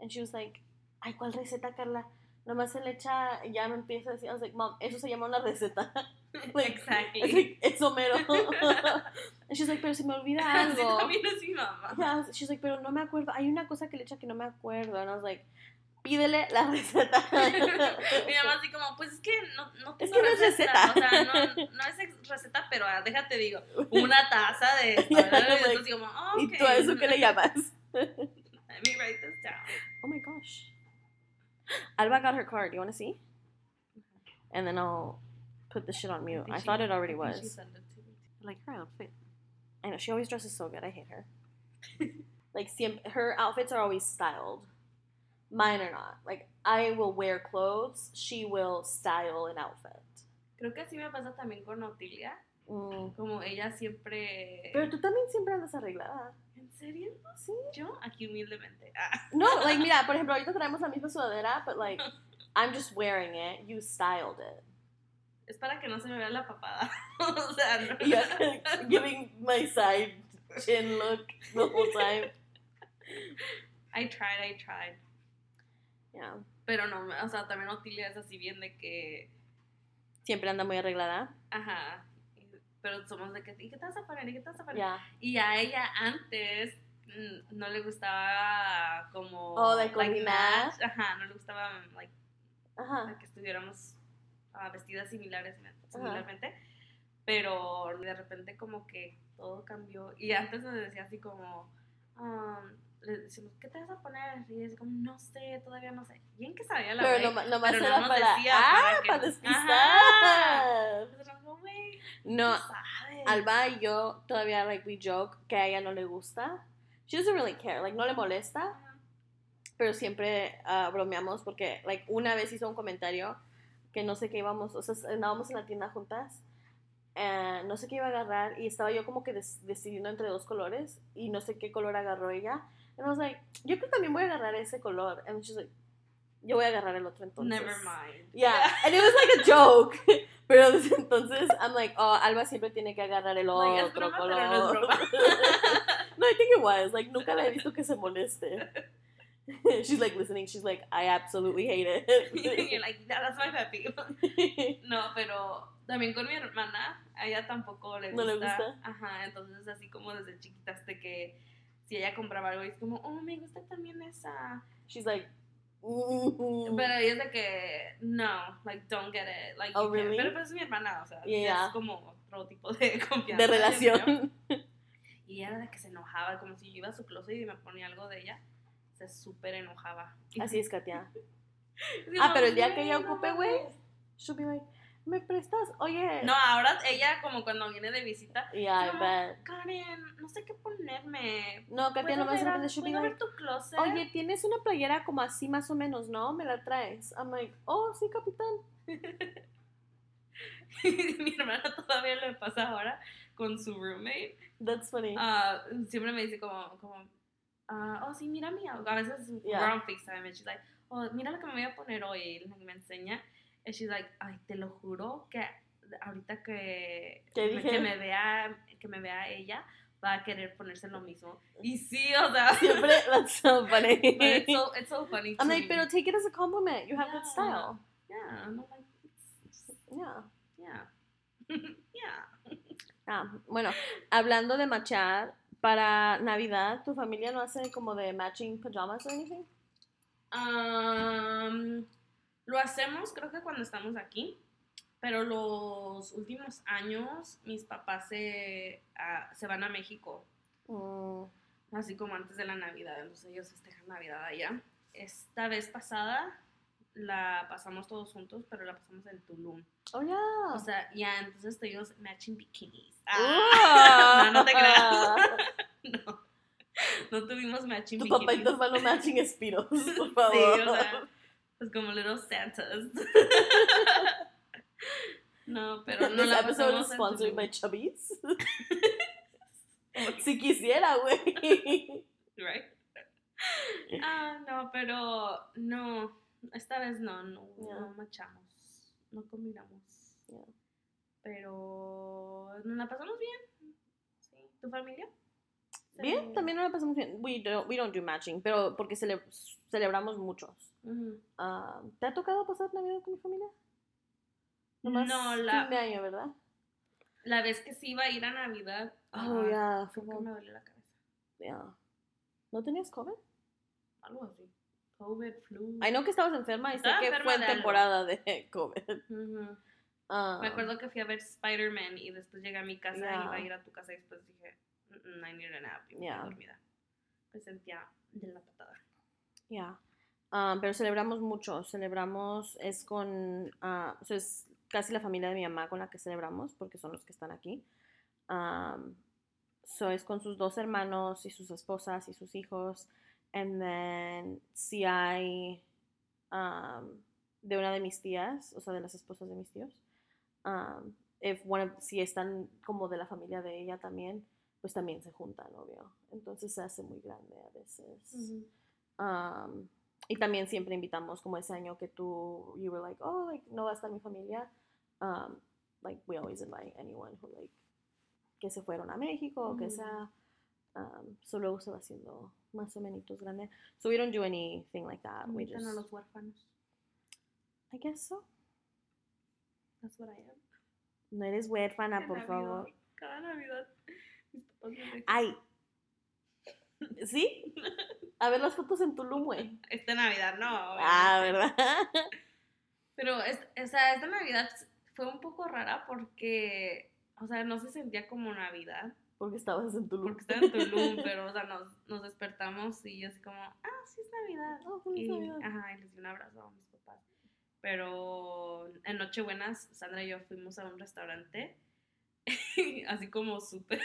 And she was like, ay, ¿cuál receta, Carla? Nomás se le echa. Ya me empieza a decir. I was like, mom, eso se llama una receta. [LAUGHS] Like, exactly. Like, eso mero. [LAUGHS] and she's like, pero se me olvida [LAUGHS] Así algo. también es mi mamá. Yeah, she's like, pero no me acuerdo. Hay una cosa que le echa que no me acuerdo. And I was like, pídele la [LAUGHS] receta. Mi mamá así como, pues es que no, no Es tengo que no es receta. O sea, no, no es ex- receta, pero ah, déjate digo, una taza de [LAUGHS] esto. Y entonces como, oh, ¿Y tú a eso qué le llamas? [LAUGHS] Let me write this down. Oh my gosh. Alba got her card. You want to see? And then I'll put the shit on mute. think I she- thought it I already think she was. sent it to me. Like her outfit. I know she always dresses so good. I hate her. like siem- her outfits are always styled. Mine are not. Like I will wear clothes. She will style an outfit. Creo que así me pasa también con Otilia. Mm. Como ella siempre. Pero tú también siempre andas arreglada. ¿En serio? Sí. Yo, aquí humildemente. Ah. No, like mira, por ejemplo, ahorita traemos la misma sudadera, but like [LAUGHS] I'm just wearing it. You styled it. Es para que no se me vea la papada. [LAUGHS] o sea, no. [LAUGHS] Yeah, giving my side chin look the whole time. I tried, I tried. Yeah. Pero no, o sea, también Otilia es así bien de que. Siempre anda muy arreglada. Ajá. Pero somos de que, ¿y qué te vas a poner? ¿Y qué te vas a poner? Yeah. Y a ella antes mm, no le gustaba como. Oh, de like, match. Ajá, no le gustaba like, Ajá. que estuviéramos ah, vestidas similares, similarmente. Pero de repente como que todo cambió. Y antes nos decía así como. um, le decimos, ¿qué te vas a poner? Y es como, no sé, todavía no sé. Bien que sabía la Pero no, nomás no era nos para, decía ah, para que para nos- despistar. Güey, No. Alba y yo todavía like we joke que a ella no le gusta. She doesn't really care, like no le molesta, pero siempre ah, bromeamos porque like una vez hizo un comentario que no sé qué íbamos, o sea, andábamos en la tienda juntas. Eh, no sé qué iba a agarrar y estaba yo como que decidiendo entre dos colores y no sé qué color agarró ella. And I was like, yo creo que también voy a agarrar ese color. And she's like, yo voy a agarrar el otro entonces. Never mind. Yeah, and it was like a joke. [LAUGHS] Pero desde entonces, I'm like, oh, Alba siempre tiene que agarrar el Like, otro broma, color. no [LAUGHS] no, I think it was. Like, nunca la he visto que se moleste. [LAUGHS] She's like listening. She's like, I absolutely hate You're it. like, yeah, that's my pet peeve. No, pero también con mi hermana, a ella tampoco le ¿No gusta. le gusta? Ajá, entonces así como desde chiquitas de que si ella compraba algo y es como, oh, me gusta también esa. She's like, mm. Pero ella es de que, no, like, don't get it. Like, Oh, really? Pero pues es mi hermana, o sea, Yeah. es como otro tipo de [LAUGHS] confianza. de relación. Y ella era de que se enojaba, como si yo iba a su closet y me ponía algo de ella, se súper enojaba. Así es, Katia. [LAUGHS] Así Ah, como, pero el día que ella no ocupe, güey, she'll be like, ¿me prestas? Oye. No, ahora ella como cuando viene de visita, Yeah, I No. bet. Karen, no sé qué ponerme. No, Katia ¿Puedo nomás de repente she'll be ¿puedo like, ver tu closet? Oye, tienes una playera como así más o menos, ¿no? Me la traes. I'm like, oh, sí, capitán. [LAUGHS] mi hermana todavía le pasa ahora con su roommate. That's funny. Ah, siempre me dice como, como ah, oh, sí, mira mi. A veces Yeah. we're on FaceTime and she's like, oh, mira lo que me voy a poner hoy. Y me enseña. And she's like, ay, te lo juro que ahorita que, ¿Qué me- que me vea que me vea ella va a querer ponerse lo mismo. Y sí, o sea, [LAUGHS] Siempre, that's so funny. but it's so, it's so funny I'm like, me. pero take it as a compliment. You have Yeah. style. Yeah, I'm like, Yeah. yeah. [LAUGHS] yeah. Ah, bueno, hablando de machar, para Navidad, ¿tu familia no hace como de matching pajamas o anything? Um, lo hacemos creo que cuando estamos aquí, pero los últimos años mis papás se, ah, se van a México, Mm, así como antes de la Navidad, entonces ellos festejan Navidad allá. Esta vez pasada la pasamos todos juntos, pero la pasamos en Tulum. Oh, yeah. O sea, ya entonces tuvimos matching bikinis. Ah. Ah, [LAUGHS] no, no te creas. [LAUGHS] No, no tuvimos matching Tu bikinis. papá y tu hermano matching espiros, por [LAUGHS] Sí, favor. o sea, pues como little Santas. [LAUGHS] No, pero no This la episode pasamos is sponsored by Chubbies. [LAUGHS] si quisiera, güey. Right? Ah, no, pero no, esta vez no, no, Yeah. no machamos, no combinamos. Yeah. Pero nos la pasamos bien. Sí. ¿Tu familia? Bien, también nos la pasamos bien. We don't, we don't do matching, pero porque cele- celebramos muchos. Ah, ¿Te ha tocado pasar Navidad con mi familia? Nomás No, la- fin de año, ¿verdad? La vez que sí iba a ir a Navidad, Oh, ya. creo que me dolió la cabeza. Yeah. ¿No tenías COVID? Algo así. COVID, flu. I know que estabas enferma y sé que fue en de algo. temporada de [LAUGHS] COVID. Ah, Me acuerdo que fui a ver Spider-Man y después llegué a mi casa Yeah. y iba a ir a tu casa y después dije, "Mm, mm, I need a nap. Y me Yeah. dormida. Me sentía de la patada. Yeah. Ah, pero celebramos mucho. Celebramos, es con, sea, es casi la familia de mi mamá con la que celebramos, porque son los que están aquí. Um, so es con sus dos hermanos y sus esposas y sus hijos. And then si hay um, de una de mis tías, o sea, de las esposas de mis tíos. Um, if one of- si están como de la familia de ella también, pues también se juntan, obvio. Entonces se hace muy grande a veces. Um, y también siempre invitamos, como ese año que tú, you were like, oh, like, no va a estar mi familia. Um, like, we always invite anyone who, like, que se fueron a México o que Ujú. sea. Um, so luego se va haciendo más o menos grande. So we don't do anything like that. We Invitan a just, los huérfanos. I guess so. That's what I am. No eres huérfana, por Navidad, favor. Cada Navidad. mis papás me dejan. Ay. ¿Sí? A ver las fotos en Tulum, güey. Esta Navidad no. Ah, obviamente. ¿verdad? Pero, es, o sea, esta Navidad fue un poco rara porque, o sea, no se sentía como Navidad. Porque estabas en Tulum. Porque estaba en Tulum, pero, o sea, nos, nos despertamos y yo así como, ah, sí es Navidad. Oh, Y, Navidad. ajá, y les di un abrazo a mis papás. Pero en Nochebuenas, Sandra y yo fuimos a un restaurante, [LAUGHS] así como súper,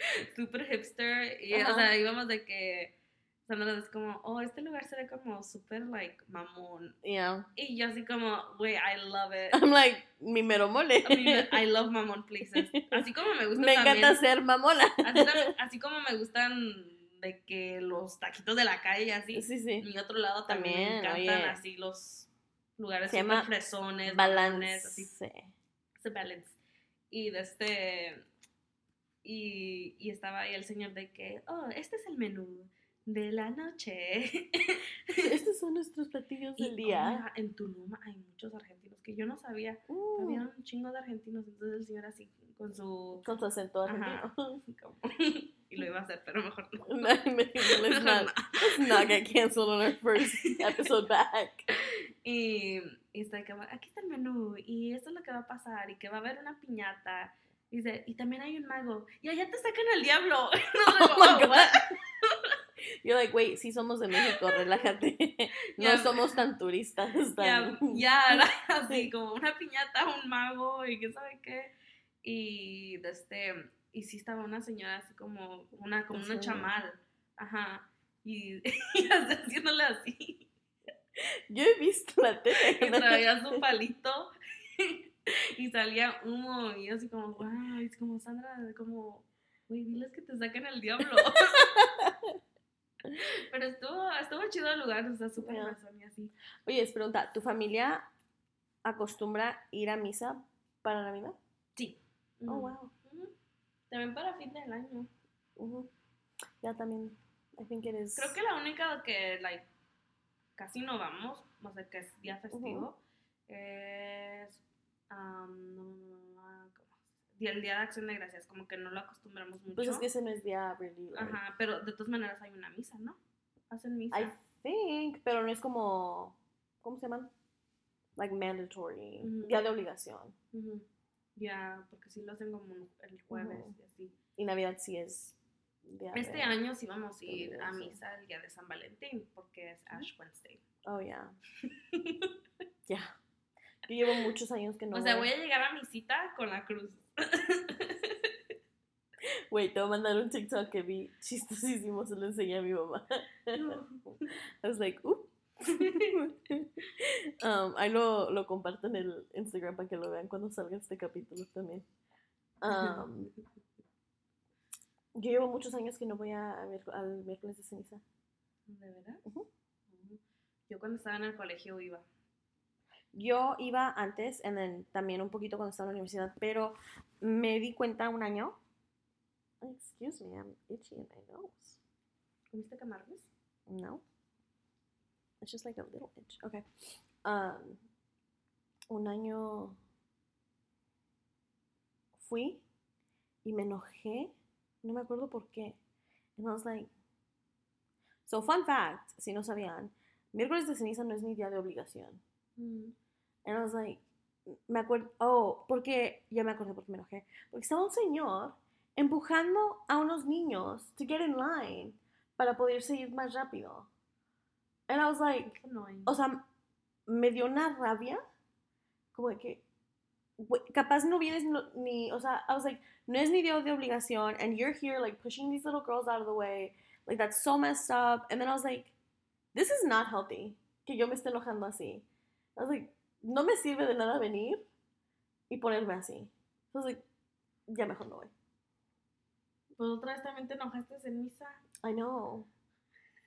[LAUGHS] súper hipster. Y, o Ajá. sea, íbamos de que Sandra es como, oh, este lugar se ve como súper, like, mamón. Yeah. Y yo así como, güey, I love it. I'm like, mi mero mole. I, [LAUGHS] love mamón places. Así como me gusta Me también. encanta ser mamona. [LAUGHS] Así, así como me gustan de que los taquitos de la calle, así. Sí, sí. Mi otro lado también, me También, encantan oye. así los lugares llama fresones, mamones, así, Balance. ese balance. Y de este, y, y estaba ahí el señor de que, oh, este es el menú de la noche. [LAUGHS] Estos son [LAUGHS] nuestros platillos del día. en Tulum hay muchos argentinos que yo no sabía, Uh, había un chingo de argentinos, entonces el señor así con su... con su acento Ajá. argentino. [LAUGHS] como- y lo iba a hacer, pero mejor no. No, let's not, let's not get canceled on our first episode back. Y, y está como, aquí está el menú, y esto es lo que va a pasar, y que va a haber una piñata. Y dice, y también hay un mago, y allá te sacan al diablo. [LAUGHS] [LAUGHS] Oh my God. [LAUGHS] You're like, wait, sí somos de México, relájate. No somos tan turistas. Ya, era así Sí. como una piñata, un mago, y qué sabe qué. Y este, y sí estaba una señora así como, una, como una chamal. Ajá. Y, y haciéndole así. Yo he visto la tele. y traía su palito [LAUGHS] y salía humo y yo así como, wow, es como Sandra, como, güey, diles que te saquen al diablo. [LAUGHS] Pero estuvo, estuvo chido el lugar, o sea, súper razón y así. Oye, es pregunta, ¿tu familia acostumbra ir a misa para Navidad? Sí. Oh, wow. También para fin del año. Ya también, I think it is. Creo que la única que, like, casi no vamos, o sea, que es día festivo, es, no, no, no, no, ¿cómo? Día- el Día de Acción de Gracias, como que no lo acostumbramos mucho. Pues es que ese no es día really, like, Ajá, pero de todas maneras hay una misa, ¿no? Hacen misa. I think, pero no es como, ¿cómo se llaman? Like mandatory, día de obligación. Ya, porque sí lo hacen como el jueves y así. Y Navidad sí es día Este de- año sí vamos a ir a misa el día de San Valentín, porque es Ash Wednesday. Oh, yeah. [LAUGHS] Ya. Yo llevo muchos años que no o sea, voy. a llegar a mi cita con la cruz. Wait, te voy a mandar un TikTok que vi chistosísimo, se lo enseñé a mi mamá. [LAUGHS] I was like, "Oop." [LAUGHS] um, ahí lo, lo comparto en el Instagram para que lo vean cuando salga este capítulo también. Um, Yo llevo muchos años que no voy a, a al miércoles de ceniza. ¿De verdad? Yo cuando estaba en el colegio iba. Yo iba antes, y then también un poquito cuando estaba en la universidad, pero me di cuenta un año. Excuse me, I'm itchy in my nose. ¿Comiste camarones? No. It's just like a little itch. Okay. Um, un año fui y me enojé. No me acuerdo por qué. And I was like. So, fun fact, si no sabían, miércoles de ceniza no es mi día de obligación. Mm. And I was like, me acuerdo, oh, porque, ya me acordé por qué me enojé. Porque estaba un señor empujando a unos niños to get in line para poder seguir más rápido. And I was like, o sea, me dio una rabia, como de que, güey, capaz no vienes ni, o sea, I was like, no es mi día de obligación, and you're here, like, pushing these little girls out of the way, like, that's so messed up, and then I was like, this is not healthy, que yo me esté enojando así. I was like, no me sirve de nada venir y ponerme así. I was like, ya mejor no voy. Pues otra vez también te enojaste en misa. I know.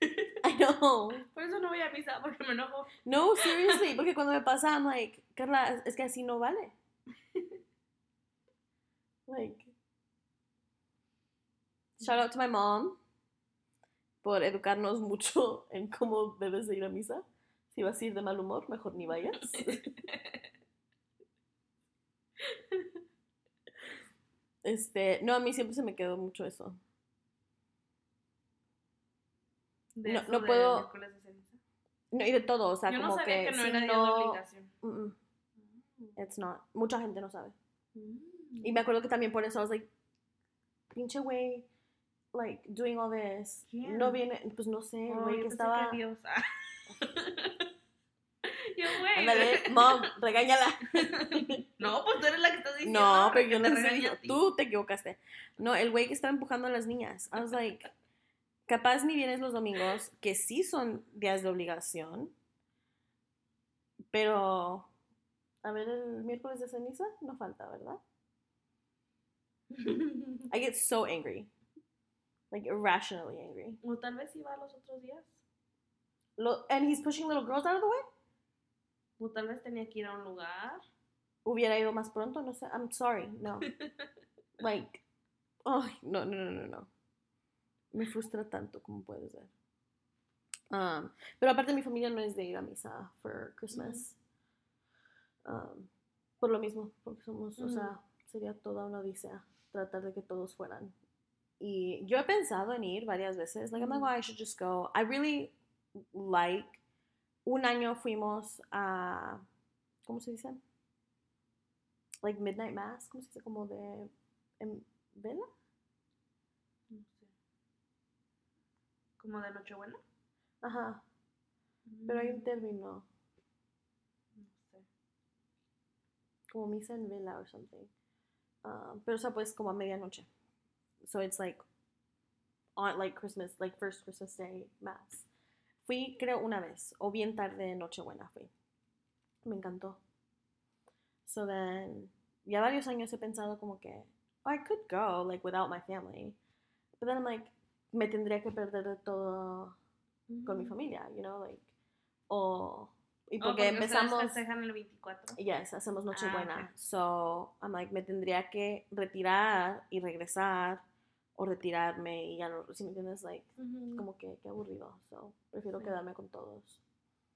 [LAUGHS] I know. Por eso no voy a misa, porque me enojo. No, seriously, porque cuando me pasa, I'm like, Carla, es- es que así no vale. [LAUGHS] Like, shout out to my mom por educarnos mucho en cómo debes de ir a misa. Si vas a ir de mal humor, mejor ni vayas. [LAUGHS] Este, no, a mí siempre se me quedó mucho eso. De No- eso no puedo- de ceniza. No, y de todo, o sea, Yo no como sabía que, que, no era de no, obligación. Mm, mm, it's not. Mucha gente no sabe. Mm. Y me acuerdo que también por eso I was like, pinche güey, like, doing all this. ¿Quién? No viene, pues no sé, güey que estaba. Dios. [LAUGHS] [LAUGHS] Yo, güey. Mom, regáñala. [LAUGHS] No, pues tú eres la que estás diciendo. No, pero yo no ti. tú te equivocaste. No, el güey que estaba empujando a las niñas. I was like, capaz ni vienes los domingos, que sí son días de obligación, pero, a ver, el miércoles de ceniza no falta, ¿verdad? [LAUGHS] I get so angry. Like, irrationally angry. o tal vez iba los otros días. Lo, and he's pushing little girls out of the way. O tal vez tenía que ir a un lugar. Hubiera ido más pronto, no sé. I'm sorry, no. [LAUGHS] Like, ay, no, no, no, no, no. Me frustra tanto, como puedes ver. Um, pero aparte mi familia no es de ir a misa for Christmas. Um, por lo mismo, porque somos, o Ujú. sea, sería toda una odisea tratar de que todos fueran. Y yo he pensado en ir varias veces. Like, I'm like, oh, I should just go. I really like. Un año fuimos a. ¿Cómo se dice? Like Midnight Mass. ¿Cómo se dice? Como de. En vela. No sé. Como de Nochebuena. Ajá. Pero hay un Mm, término. No sé. Como misa en vela or something. Um, pero o sea, pues como a medianoche. So it's like. On like Christmas, like first Christmas Day Mass. Fui, creo, una vez. O bien tarde, Nochebuena fui. Me encantó. So then. Ya varios años he pensado como que. Oh, I could go, like, without my family. But then I'm like. Me tendría que perder de todo con mi Mm. familia, you know, like. O. Y Oh, porque ustedes empezamos. festejan el 24. Yes, hacemos Nochebuena. Ah, ok. So, I'm like, me tendría que retirar y regresar o retirarme y ya no, si me entiendes, like, como que, qué aburrido. So, prefiero Sí. quedarme con todos.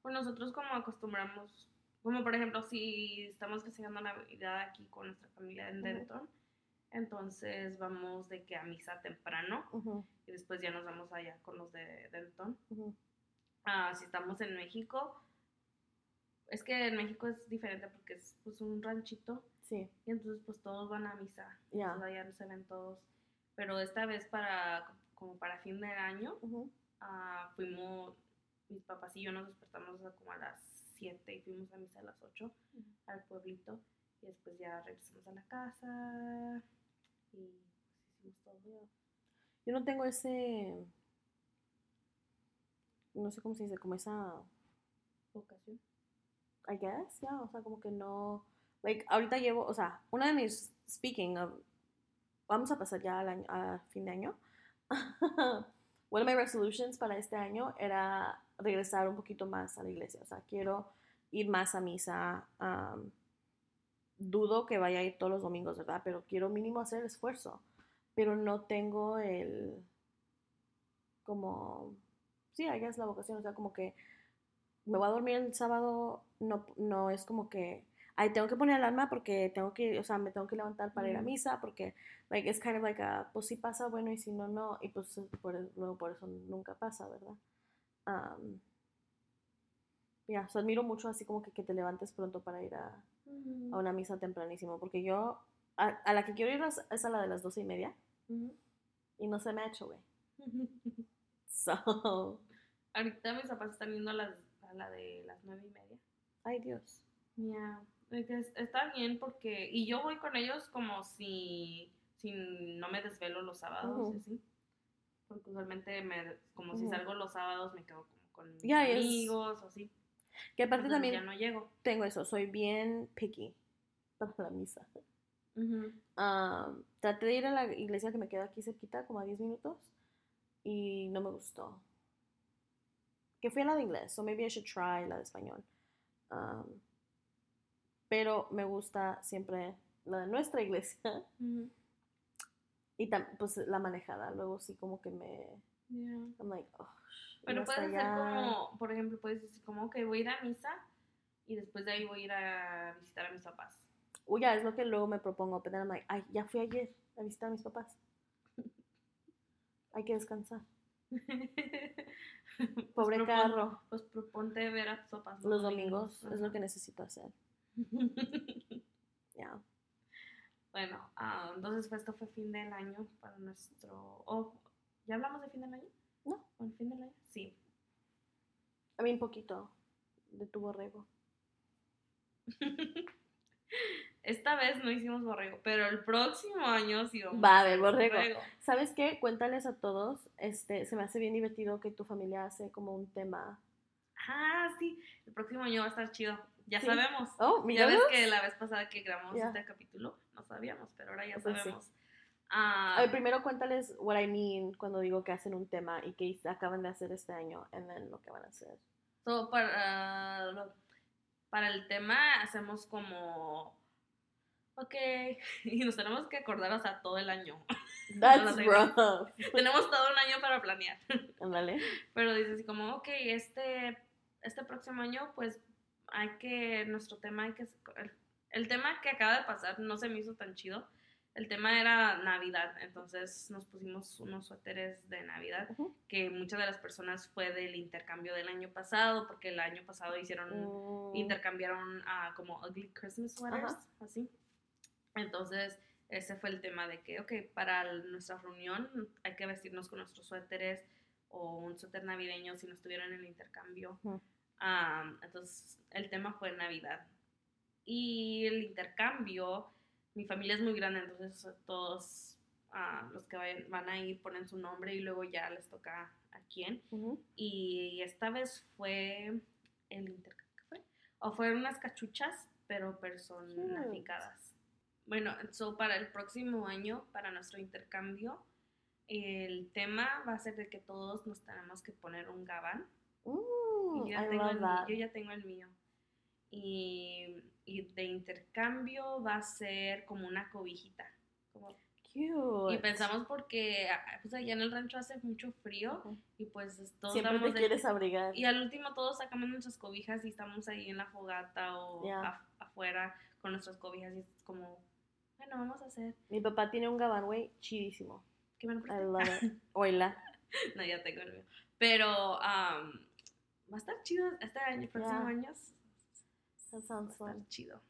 Pues nosotros como acostumbramos, como por ejemplo si estamos festejando Navidad aquí con nuestra familia en. Denton, entonces vamos de que a misa temprano y después ya nos vamos allá con los de Denton. Ah, si estamos en México, es que en México es diferente porque es pues un ranchito Sí, y entonces pues todos van a misa, ya. entonces allá se ven todos. Pero esta vez para como para fin de año Ujú. Ah, fuimos, mis papás y yo nos despertamos como a las 7 y fuimos a misa a las 8 Ujú. al pueblito y después ya regresamos a la casa y pues hicimos todo. Yo no tengo ese. No sé cómo se dice, como esa. Ocasión. I guess, ya, o sea, como que no. Like, ahorita llevo, o sea, una de mis. Speaking of vamos a pasar ya al año, a fin de año. [LAUGHS] One of my resolutions para este año era regresar un poquito más a la iglesia. O sea, quiero ir más a misa. um, dudo que vaya a ir todos los domingos, ¿verdad? Pero quiero mínimo hacer el esfuerzo. Pero no tengo el. Como. Sí, ahí es la vocación. O sea, como que me voy a dormir el sábado. No, no es como que. Ay, tengo que poner alarma porque tengo que, o sea, me tengo que levantar para ir a misa porque, like, it's kind of like a, pues si pasa, bueno, y si no, no, y pues por, luego por eso nunca pasa, ¿verdad? Um, ya, so admiro mucho así como que, que te levantes pronto para ir a, a una misa tempranísimo, porque yo, a, a la que quiero ir es, a la de las doce y media, y no se me ha hecho, güey. [LAUGHS] So, Ahorita mis papás están yendo a, las, a la de las nueve y media. ay Dios. Ya, es- está bien porque, y yo voy con ellos como si, si no me desvelo los sábados, Ujú. y así. Porque usualmente, me, como si Ujú. salgo los sábados, me quedo como con mis es- amigos o así. Que aparte Entonces también ya no llego. tengo eso, soy bien picky para la misa. Ujú. Um, traté de ir a la iglesia que me queda aquí cerquita, como a 10 minutos, y no me gustó. Que fui a la de inglés, so maybe I should try la de español. Um, pero me gusta siempre la de nuestra iglesia [LAUGHS] Ujú. y tam- pues la manejada. Luego sí como que me... I'm like, oh, Pero puedes hacer allá. como, por ejemplo, puedes decir como, ok, voy a ir a misa y después de ahí voy a ir a visitar a mis papás. Uy, ya es lo que luego me propongo, pero I'm like, ay, ya fui ayer a visitar a mis papás. Hay que descansar. [LAUGHS] Pues Pobre propon- carro. Pues proponte ver a tus papás Los domingos es lo que necesito hacer. [LAUGHS] Ya. bueno, ah, entonces pues, esto fue fin del año para nuestro... oh, ¿Ya hablamos de fin del año? No. ¿O el fin del año? Sí. A mí un poquito de tu borrego. [LAUGHS] Esta vez no hicimos borrego, pero el próximo año sí vamos Va a haber borrego. ¿Sabes qué? Cuéntales a todos. Este, se me hace bien divertido que tu familia hace como un tema. Ah, sí. El próximo año va a estar chido. Ya Sí. sabemos. Oh, Ya ves que la vez pasada que grabamos Ya. este capítulo no sabíamos, pero ahora ya Pues sí. sabemos. Ah, A ver, primero cuéntales what I mean cuando digo que hacen un tema y que acaban de hacer este año, and then lo que van a hacer. so, para, lo- para el tema hacemos como, ok, [LAUGHS] y nos tenemos que acordar hasta todo el año. [LAUGHS] That's rough. [LAUGHS] tenemos todo un año para planear. Ándale. Pero dices como, ok, este, este próximo año, pues hay que, nuestro tema hay que, el, el tema que acaba de pasar no se me hizo tan chido. El tema era Navidad, entonces nos pusimos unos suéteres de Navidad, que muchas de las personas fue del intercambio del año pasado, porque el año pasado hicieron, Mm, intercambiaron ah, como ugly Christmas sweaters, así. Entonces, ese fue el tema de que, ok, para nuestra reunión hay que vestirnos con nuestros suéteres o un suéter navideño si no estuvieron en el intercambio. Ah, entonces, el tema fue Navidad. Y el intercambio, mi familia es muy grande, entonces todos ah, los que vayan, van a ir ponen su nombre y luego ya les toca a quién. Y esta vez fue el intercambio. ¿qué fue? O fueron unas cachuchas, pero personificadas. Bueno, so para el próximo año, para nuestro intercambio, el tema va a ser de que todos nos tenemos que poner un gabán. Y yo, ya I tengo el, yo ya tengo el mío. Y, y de intercambio va a ser como una cobijita. Como Cute. y pensamos porque ah, pues allá en el rancho hace mucho frío y pues todos Siempre te de- quieres abrigar. y al último todos sacamos nuestras cobijas y estamos ahí en la fogata o Ya. af- afuera con nuestras cobijas y es como, bueno, vamos a hacer. Mi papá tiene un gabán, güey, chidísimo. ¿Qué me lo I prestas? love it. [LAUGHS] Oila. No, ya tengo el mío. Pero am, va a estar chido este año, próximo año. That Va sounds a estar fun. chido.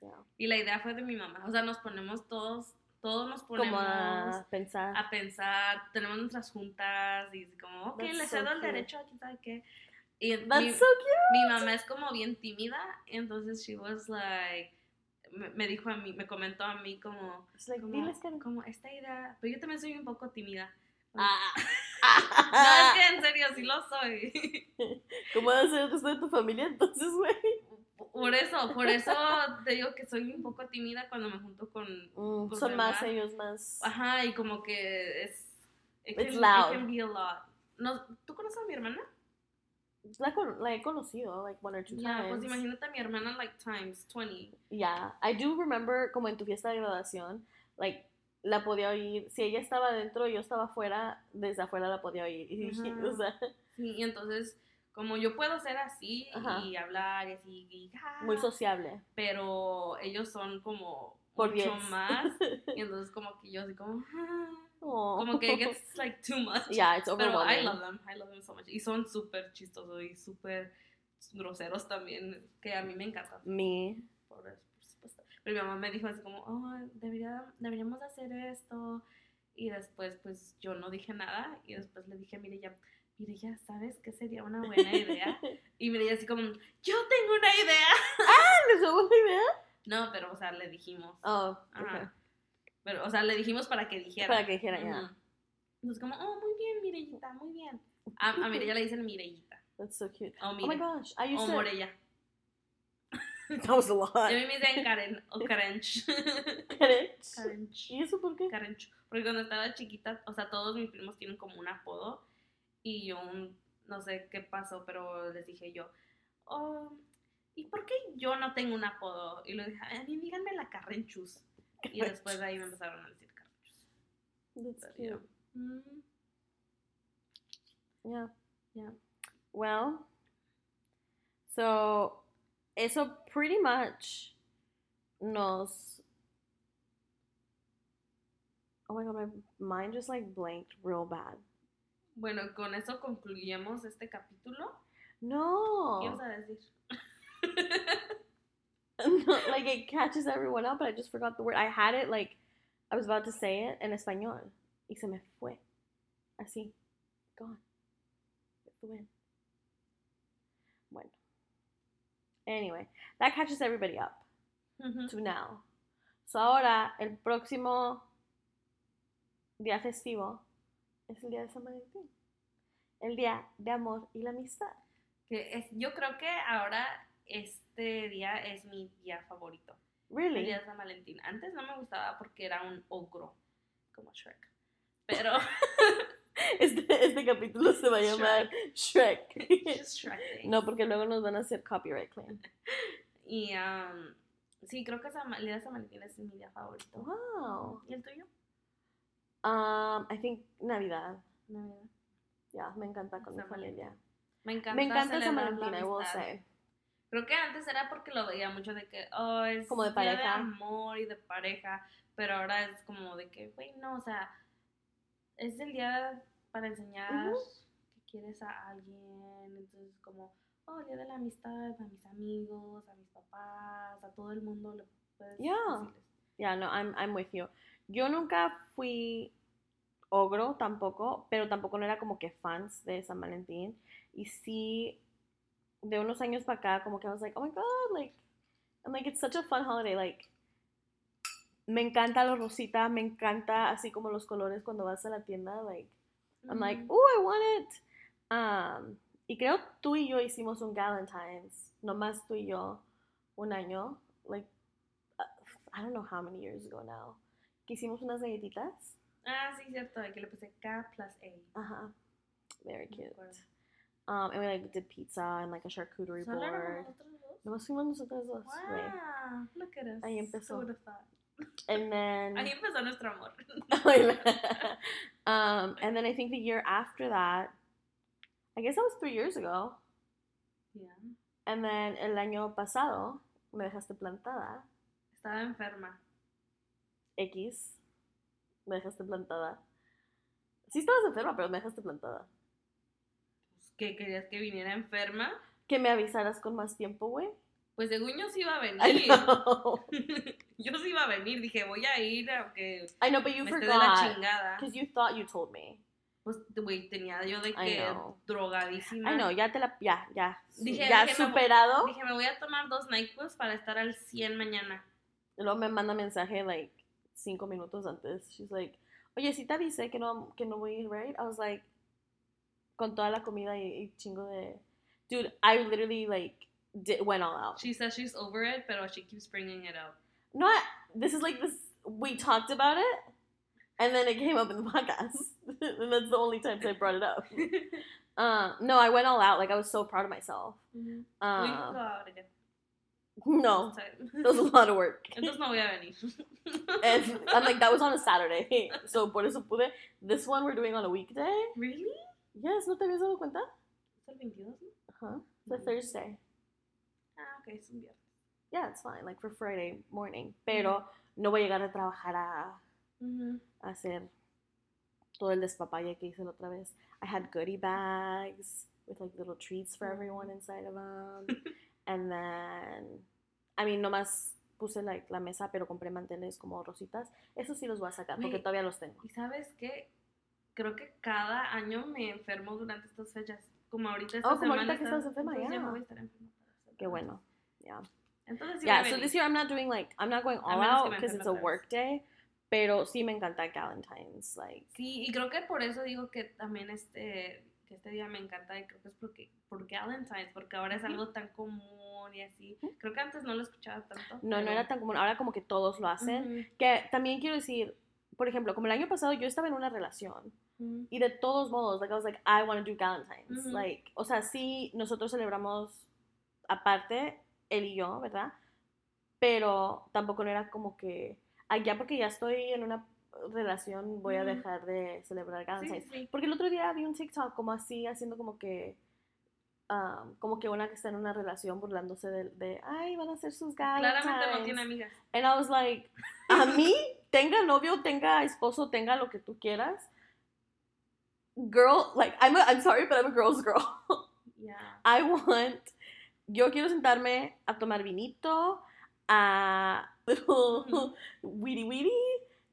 Yeah. Y la idea fue de mi mamá. O sea, nos ponemos todos, todos nos ponemos Como a pensar. a pensar, tenemos nuestras juntas y como, ok, That's le so cedo el cute. derecho a quién sabe qué. Y mi, That's so cute. mi mamá es como bien tímida, entonces she was like, me, me dijo a mí, me comentó a mí como, like, como, como esta idea, pero yo también soy un poco tímida. Ah. No, es que en serio, sí lo soy. [LAUGHS] ¿Cómo va a ser el resto de tu familia entonces, güey? Por eso, por eso te digo que soy un poco tímida cuando me junto con... Mm, Los son más ellos, más. Ajá, y como que es... It It's can, loud. It can be a lot. No, ¿Tú conoces a mi hermana? La, con- la he conocido, like one or two Ya, times. pues imagínate a mi hermana like times 20. Yeah, I do remember como en tu fiesta de graduación, like la podía oír, si ella estaba adentro y yo estaba afuera, desde afuera la podía oír. Ajá. [LAUGHS] o sea, Sí, y entonces, como yo puedo ser así Ajá. y hablar y así, y, ah, muy sociable. pero ellos son como Por mucho 10. más. [LAUGHS] Y entonces como que yo así como... ah, Oh. Como que it gets [LAUGHS] like too much. yeah, it's Pero I overwhelming. love them, I love them so much. Y son súper chistosos y súper groseros también, que a mí me encantan. Me. Por. Pero mi mamá me dijo así como, oh, debería, deberíamos hacer esto. Y después, pues yo no dije nada. Y después le dije a Mireya, Mireya, ¿sabes qué sería una buena idea? [LAUGHS] Y Mireya así como, yo tengo una idea. ¿Les dio buena idea? No, pero, o sea, le dijimos. Oh, Ajá. okay. Pero, o sea, le dijimos para que dijera. Para que dijera, ya. Entonces, como, oh, muy bien, Mireyita, muy bien. A, a Mireya le dicen Mireyita. That's so cute. Oh my Mire. gosh, I used to. Morella. [LAUGHS] That was a lot. A mí me dicen Karen o Karench. [LAUGHS] Karench. Karench. ¿Y eso por qué? Karench. Porque cuando estaba chiquita, o sea, todos mis primos tienen como un apodo. Y yo, no sé qué pasó, pero les dije yo, oh, ¿y por qué yo no tengo un apodo? Y lo dije, a mí díganme la Carrenchus. Y después de ahí me empezaron a decir Carrenchus. That's Pero cute. mm, Yeah. Yeah. Well, so eso pretty much nos. Oh my god, my mind just like blanked real bad. Bueno, con eso concluyemos este capítulo. No, ¿Qué ibas a decir? [LAUGHS] no, like it catches everyone up, but I just forgot the word. I had it like I was about to say it in español, y se me fue, así, gone, with the wind. Anyway, that catches everybody up. To now. So ahora, el próximo día festivo es el día de San Valentín. El día de amor y la amistad. Que es, yo creo que ahora este día es mi día favorito. El Really? día de San Valentín. Antes no me gustaba porque era un ogro, como Shrek. Pero [LAUGHS] Este, este capítulo se va a llamar Shrek. Just Shrek things. No, porque luego nos van a hacer copyright claim. Y um, sí, creo que San Valentín es mi día favorito. Wow. ¿Y el tuyo? Um, I think Navidad. Navidad. Ya, me encanta con mi San familia. Me encanta, Me encanta San Valentín, I will say. Creo que antes era porque lo veía mucho de que, oh, es Como de amor y de pareja, pero ahora es como de que, güey, no, o sea, es el día para enseñar Ujú. que quieres a alguien, entonces como, oh, el día de la amistad, a mis amigos, a mis papás, a todo el mundo le puedes Yeah. decirles. Yeah, no, I'm, I'm with you. Yo nunca fui ogro tampoco, pero tampoco no era como que fans de San Valentín. Y sí, de unos años para acá, como que I was like, oh my god, like, I'm like, it's such a fun holiday. Like, me encanta lo rosita, me encanta así como los colores cuando vas a la tienda. Like, I'm like, oh, I want it. Um, y creo tú y yo hicimos un Valentine's, nomás tú y yo, un año, like, uh, I don't know how many years ago now, que hicimos unas galletitas. Ah, sí, cierto, que le puse K plus A. Ajá, very cute. Um, and we like did pizza and like a charcuterie ¿Solo éramos board. Nomás fuimos nosotros dos. Wow, look at us. Ahí empezó. And then, Ahí empezó nuestro amor. [LAUGHS] um, and then I think the year after that, I guess that was three years ago. Yeah. And then el año pasado me dejaste plantada. Estaba enferma. X. Me dejaste plantada. Sí estabas enferma, pero me dejaste plantada. Pues, ¿Qué querías que viniera enferma? Que me avisaras con más tiempo, güey. Pues según yo sí iba a venir. [LAUGHS] yo sí iba a venir. Dije, voy a ir aunque I know, but you me esté de la forgot. chingada. Because you thought you told me. Pues, güey, tenía yo de que drogadísima. I know, ya te la. Ya, ya. Dije- ya dije, me- superado. Dije, me voy a tomar dos NyQuils para estar al 100 mañana. Y luego me manda mensaje, like, cinco minutos antes. She's like, oye, sí te avisé que no, que no voy a ir, right? I was like, con toda la comida y, y chingo de. Dude, I literally, like, did, went all out. She says she's over it, but she keeps bringing it up. Not this is like this. We talked about it, and then it came up in the [LAUGHS] podcast, and that's the only times I brought it up. Uh, [LAUGHS] no, I went all out. Like I was so proud of myself. we can go Uh, out again. [LAUGHS] no, it was a lot of work. Entonces no voy a venir. And I'm like, that was on a Saturday, so por eso pude. This one we're doing on a weekday. really? Yes, ¿no te habías dado cuenta? ¿Es el 22? Huh? It's a Ujú. Thursday. Ah, ok, es un viernes. Yeah, it's fine, like for Friday morning. Pero no voy a llegar a trabajar a, Ujú. a hacer todo el despapalle que hice la otra vez. I had goodie bags with like little treats for everyone inside of them. [LAUGHS] and then, I mean, nomás puse like la mesa, pero compré manteles como rositas. Eso sí los voy a sacar porque Wait. todavía los tengo. ¿Y sabes qué? Creo que cada año me enfermo durante estas fechas. Como ahorita esta Oh, como ahorita que estás enferma, ya. no voy a estar enferma Qué bueno. Yeah. Entonces Yeah, so this year I'm not doing like, I'm not going all out because it's a work day. Pero sí me encanta Galentine's. Like, Sí, y creo que por eso digo que también este, que este día me encanta y creo que es porque, por Galentine's, porque ahora es algo tan común y así. Creo que antes no lo escuchaba tanto. no, no pero- era tan común. Ahora como que todos lo hacen. Que también quiero decir, por ejemplo, como el año pasado yo estaba en una relación. Y de todos modos, like I was like, I want to do Galentine's. Ujú. Like, o sea, sí, nosotros celebramos aparte, él y yo, ¿verdad? Pero tampoco no era como que, ya porque ya estoy en una relación, voy a dejar de celebrar Sí, Galentine's. sí. Porque el otro día vi un TikTok como así, haciendo como que, um, como que una que está en una relación burlándose de, de ay, van a hacer sus Galentine's. Claramente no tiene amigas. And I was like, a mí, tenga novio, tenga esposo, tenga lo que tú quieras. Girl, like, I'm, a, I'm sorry, but I'm a girl's girl. Ya. [LAUGHS] I want, yo quiero sentarme a tomar vinito, a little [LAUGHS] weedy weedy.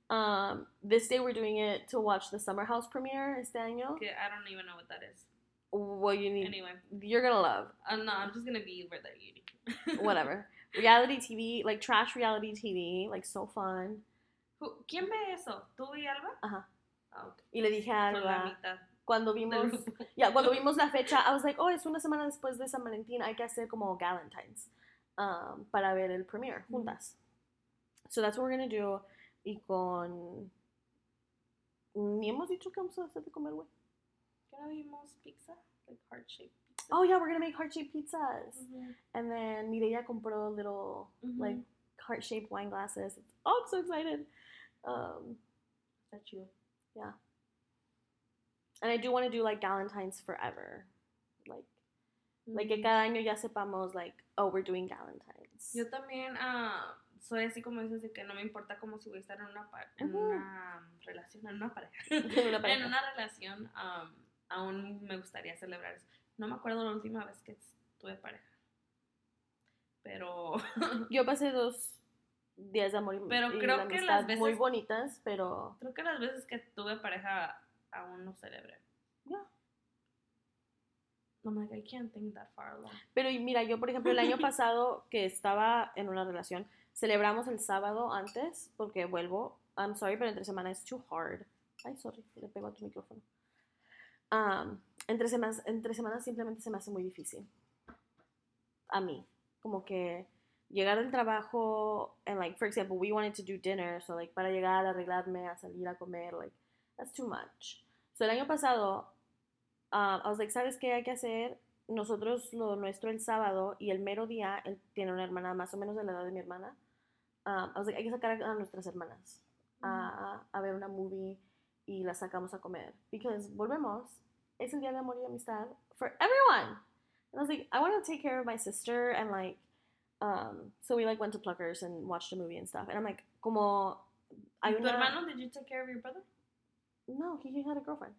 Um, this day we're doing it to watch the Summer House premiere este año. Que I don't even know what that is. What you need, Anyway, you're gonna love. uh, no, I'm just gonna be where they're eating. [LAUGHS] Whatever. reality TV, like trash reality TV, like so fun. Who- ¿Quién ve eso? ¿Tú y Alba? Ajá. Ah, ok. Y le dije a Alba, cuando vimos. Ya, cuando [LAUGHS] vimos la fecha, I was like, oh, es una semana después de San Valentín, hay que hacer como Galentine's um, para ver el premiere juntas. So that's what we're gonna do. Y con. Ni hemos dicho que vamos a hacer de comer, güey. ¿Qué no vimos? Pizza? Like heart shaped pizza. Oh, yeah, we're gonna make heart shaped pizzas. Ujú, And then Mireya compró little, ujú. like, heart shaped wine glasses. Oh, I'm so excited. Um, Está chido. And I do want to do like Galentine's forever. Like, like que Ujú. cada año ya sepamos, like, oh, we're doing Galentine's. Yo también ah, soy así como dices de que no me importa como si voy a estar en una, pa- en Ujú. una relación, en una pareja. [LAUGHS] En una pareja. en una relación am, aún me gustaría celebrar eso. No me acuerdo la última vez que tuve pareja. Pero [LAUGHS] Yo pasé dos días de amor y, Pero y creo de que las veces- muy bonitas, pero creo que las veces que tuve pareja aún no celebré. ya. I'm like, I can't think that far along. Pero mira, yo por ejemplo el año [LAUGHS] pasado que estaba en una relación, celebramos el sábado antes porque vuelvo. I'm sorry, pero entre semana es too hard. Ay, sorry, le pego a tu micrófono. Um, entre semanas, entre semanas simplemente se me hace muy difícil. A mí, como que llegar del trabajo and like for example, we wanted to do dinner, so like para llegar, arreglarme, a salir a comer, like that's too much. So el año pasado um, I was like, ¿sabes qué hay que hacer? Nosotros lo nuestro el sábado y el mero día, él tiene una hermana más o menos de la edad de mi hermana. Um, I was like, hay que sacar a nuestras hermanas a, a ver una movie y las sacamos a comer. Because volvemos, es el día de amor y amistad for everyone. And I was like, I want to take care of my sister and like, um, so we like went to Pluckers and watched a movie and stuff. And I'm like, como hay ¿Tu una- hermano, did you take care of your brother? No, he had a girlfriend.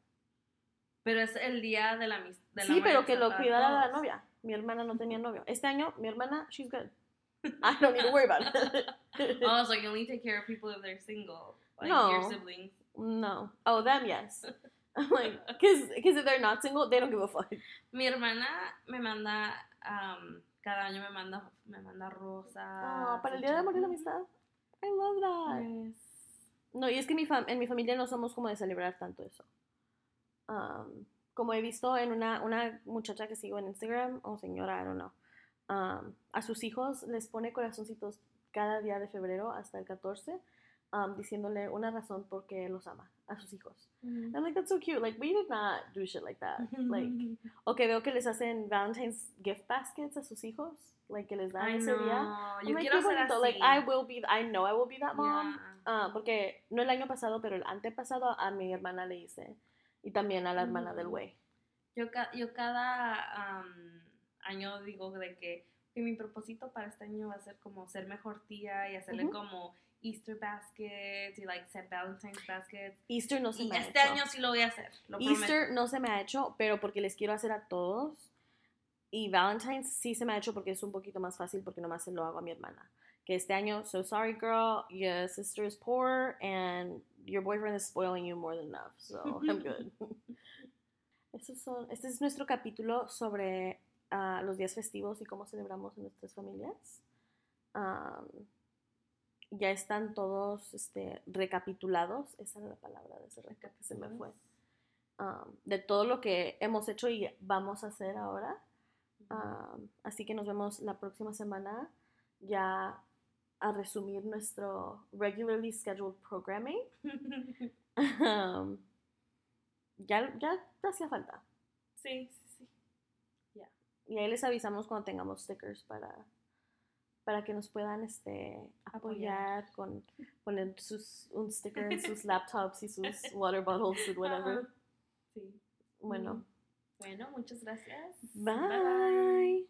Pero es el día de la amistad. Sí, pero que lo cuidara la novia. Mi hermana no tenía novio. Este año, mi hermana, she's good. [LAUGHS] I don't need to worry about it. Oh, so you only take care of people if they're single. Like No. your siblings. no. Oh, them, yes. I'm like, because if they're not single, they don't give a fuck. Mi hermana me manda, am, cada año me manda, me manda rosas. Oh, para el día de amor y la amistad. I love that. Yes. No, y es que mi en mi familia no somos como de celebrar tanto eso. Um, como he visto en una, una muchacha que sigo en Instagram, o señora, I don't know, um, a sus hijos les pone corazoncitos cada día de febrero hasta el 14, um, diciéndole una razón por qué los ama a sus hijos. Mm. I'm like, that's so cute. Like, we did not do shit like that. Like, [LAUGHS] o que veo que les hacen Valentine's gift baskets a sus hijos, like, que les dan Ay, ese día. no, I'm yo like, quiero qué ser bonito. así. Like, I will be, I know I will be that mom. Yeah. Ah, porque no el año pasado, pero el antepasado a mi hermana le hice. Y también a la hermana del Mm. güey. Yo, ca- yo cada año digo de que, que mi propósito para este año va a ser como ser mejor tía y hacerle como Easter baskets y like set Valentine's baskets. Easter no se Y me ha este hecho. año sí lo voy a hacer, lo prometo. Easter no se me ha hecho, pero porque les quiero hacer a todos. Y Valentine's sí se me ha hecho porque es un poquito más fácil porque nomás se lo hago a mi hermana. Que este año, so sorry girl, your sister is poor and your boyfriend is spoiling you more than enough. So [LAUGHS] I'm good. Esos son, este es nuestro capítulo sobre ah, los días festivos y cómo celebramos en nuestras familias. Am, ya están todos este, recapitulados. Esa era la palabra de ese recap que se me fue. um, de todo lo que hemos hecho y vamos a hacer ahora. Um, así que nos vemos la próxima semana ya a resumir nuestro regularly scheduled programming. [LAUGHS] Um, ya, ya hacía falta. sí, sí, sí. Y ahí les avisamos cuando tengamos stickers para, para que nos puedan este, apoyar con poner sus, un sticker en sus [LAUGHS] laptops y sus [LAUGHS] water bottles y whatever. Sí. Bueno, Bueno, muchas gracias. bye.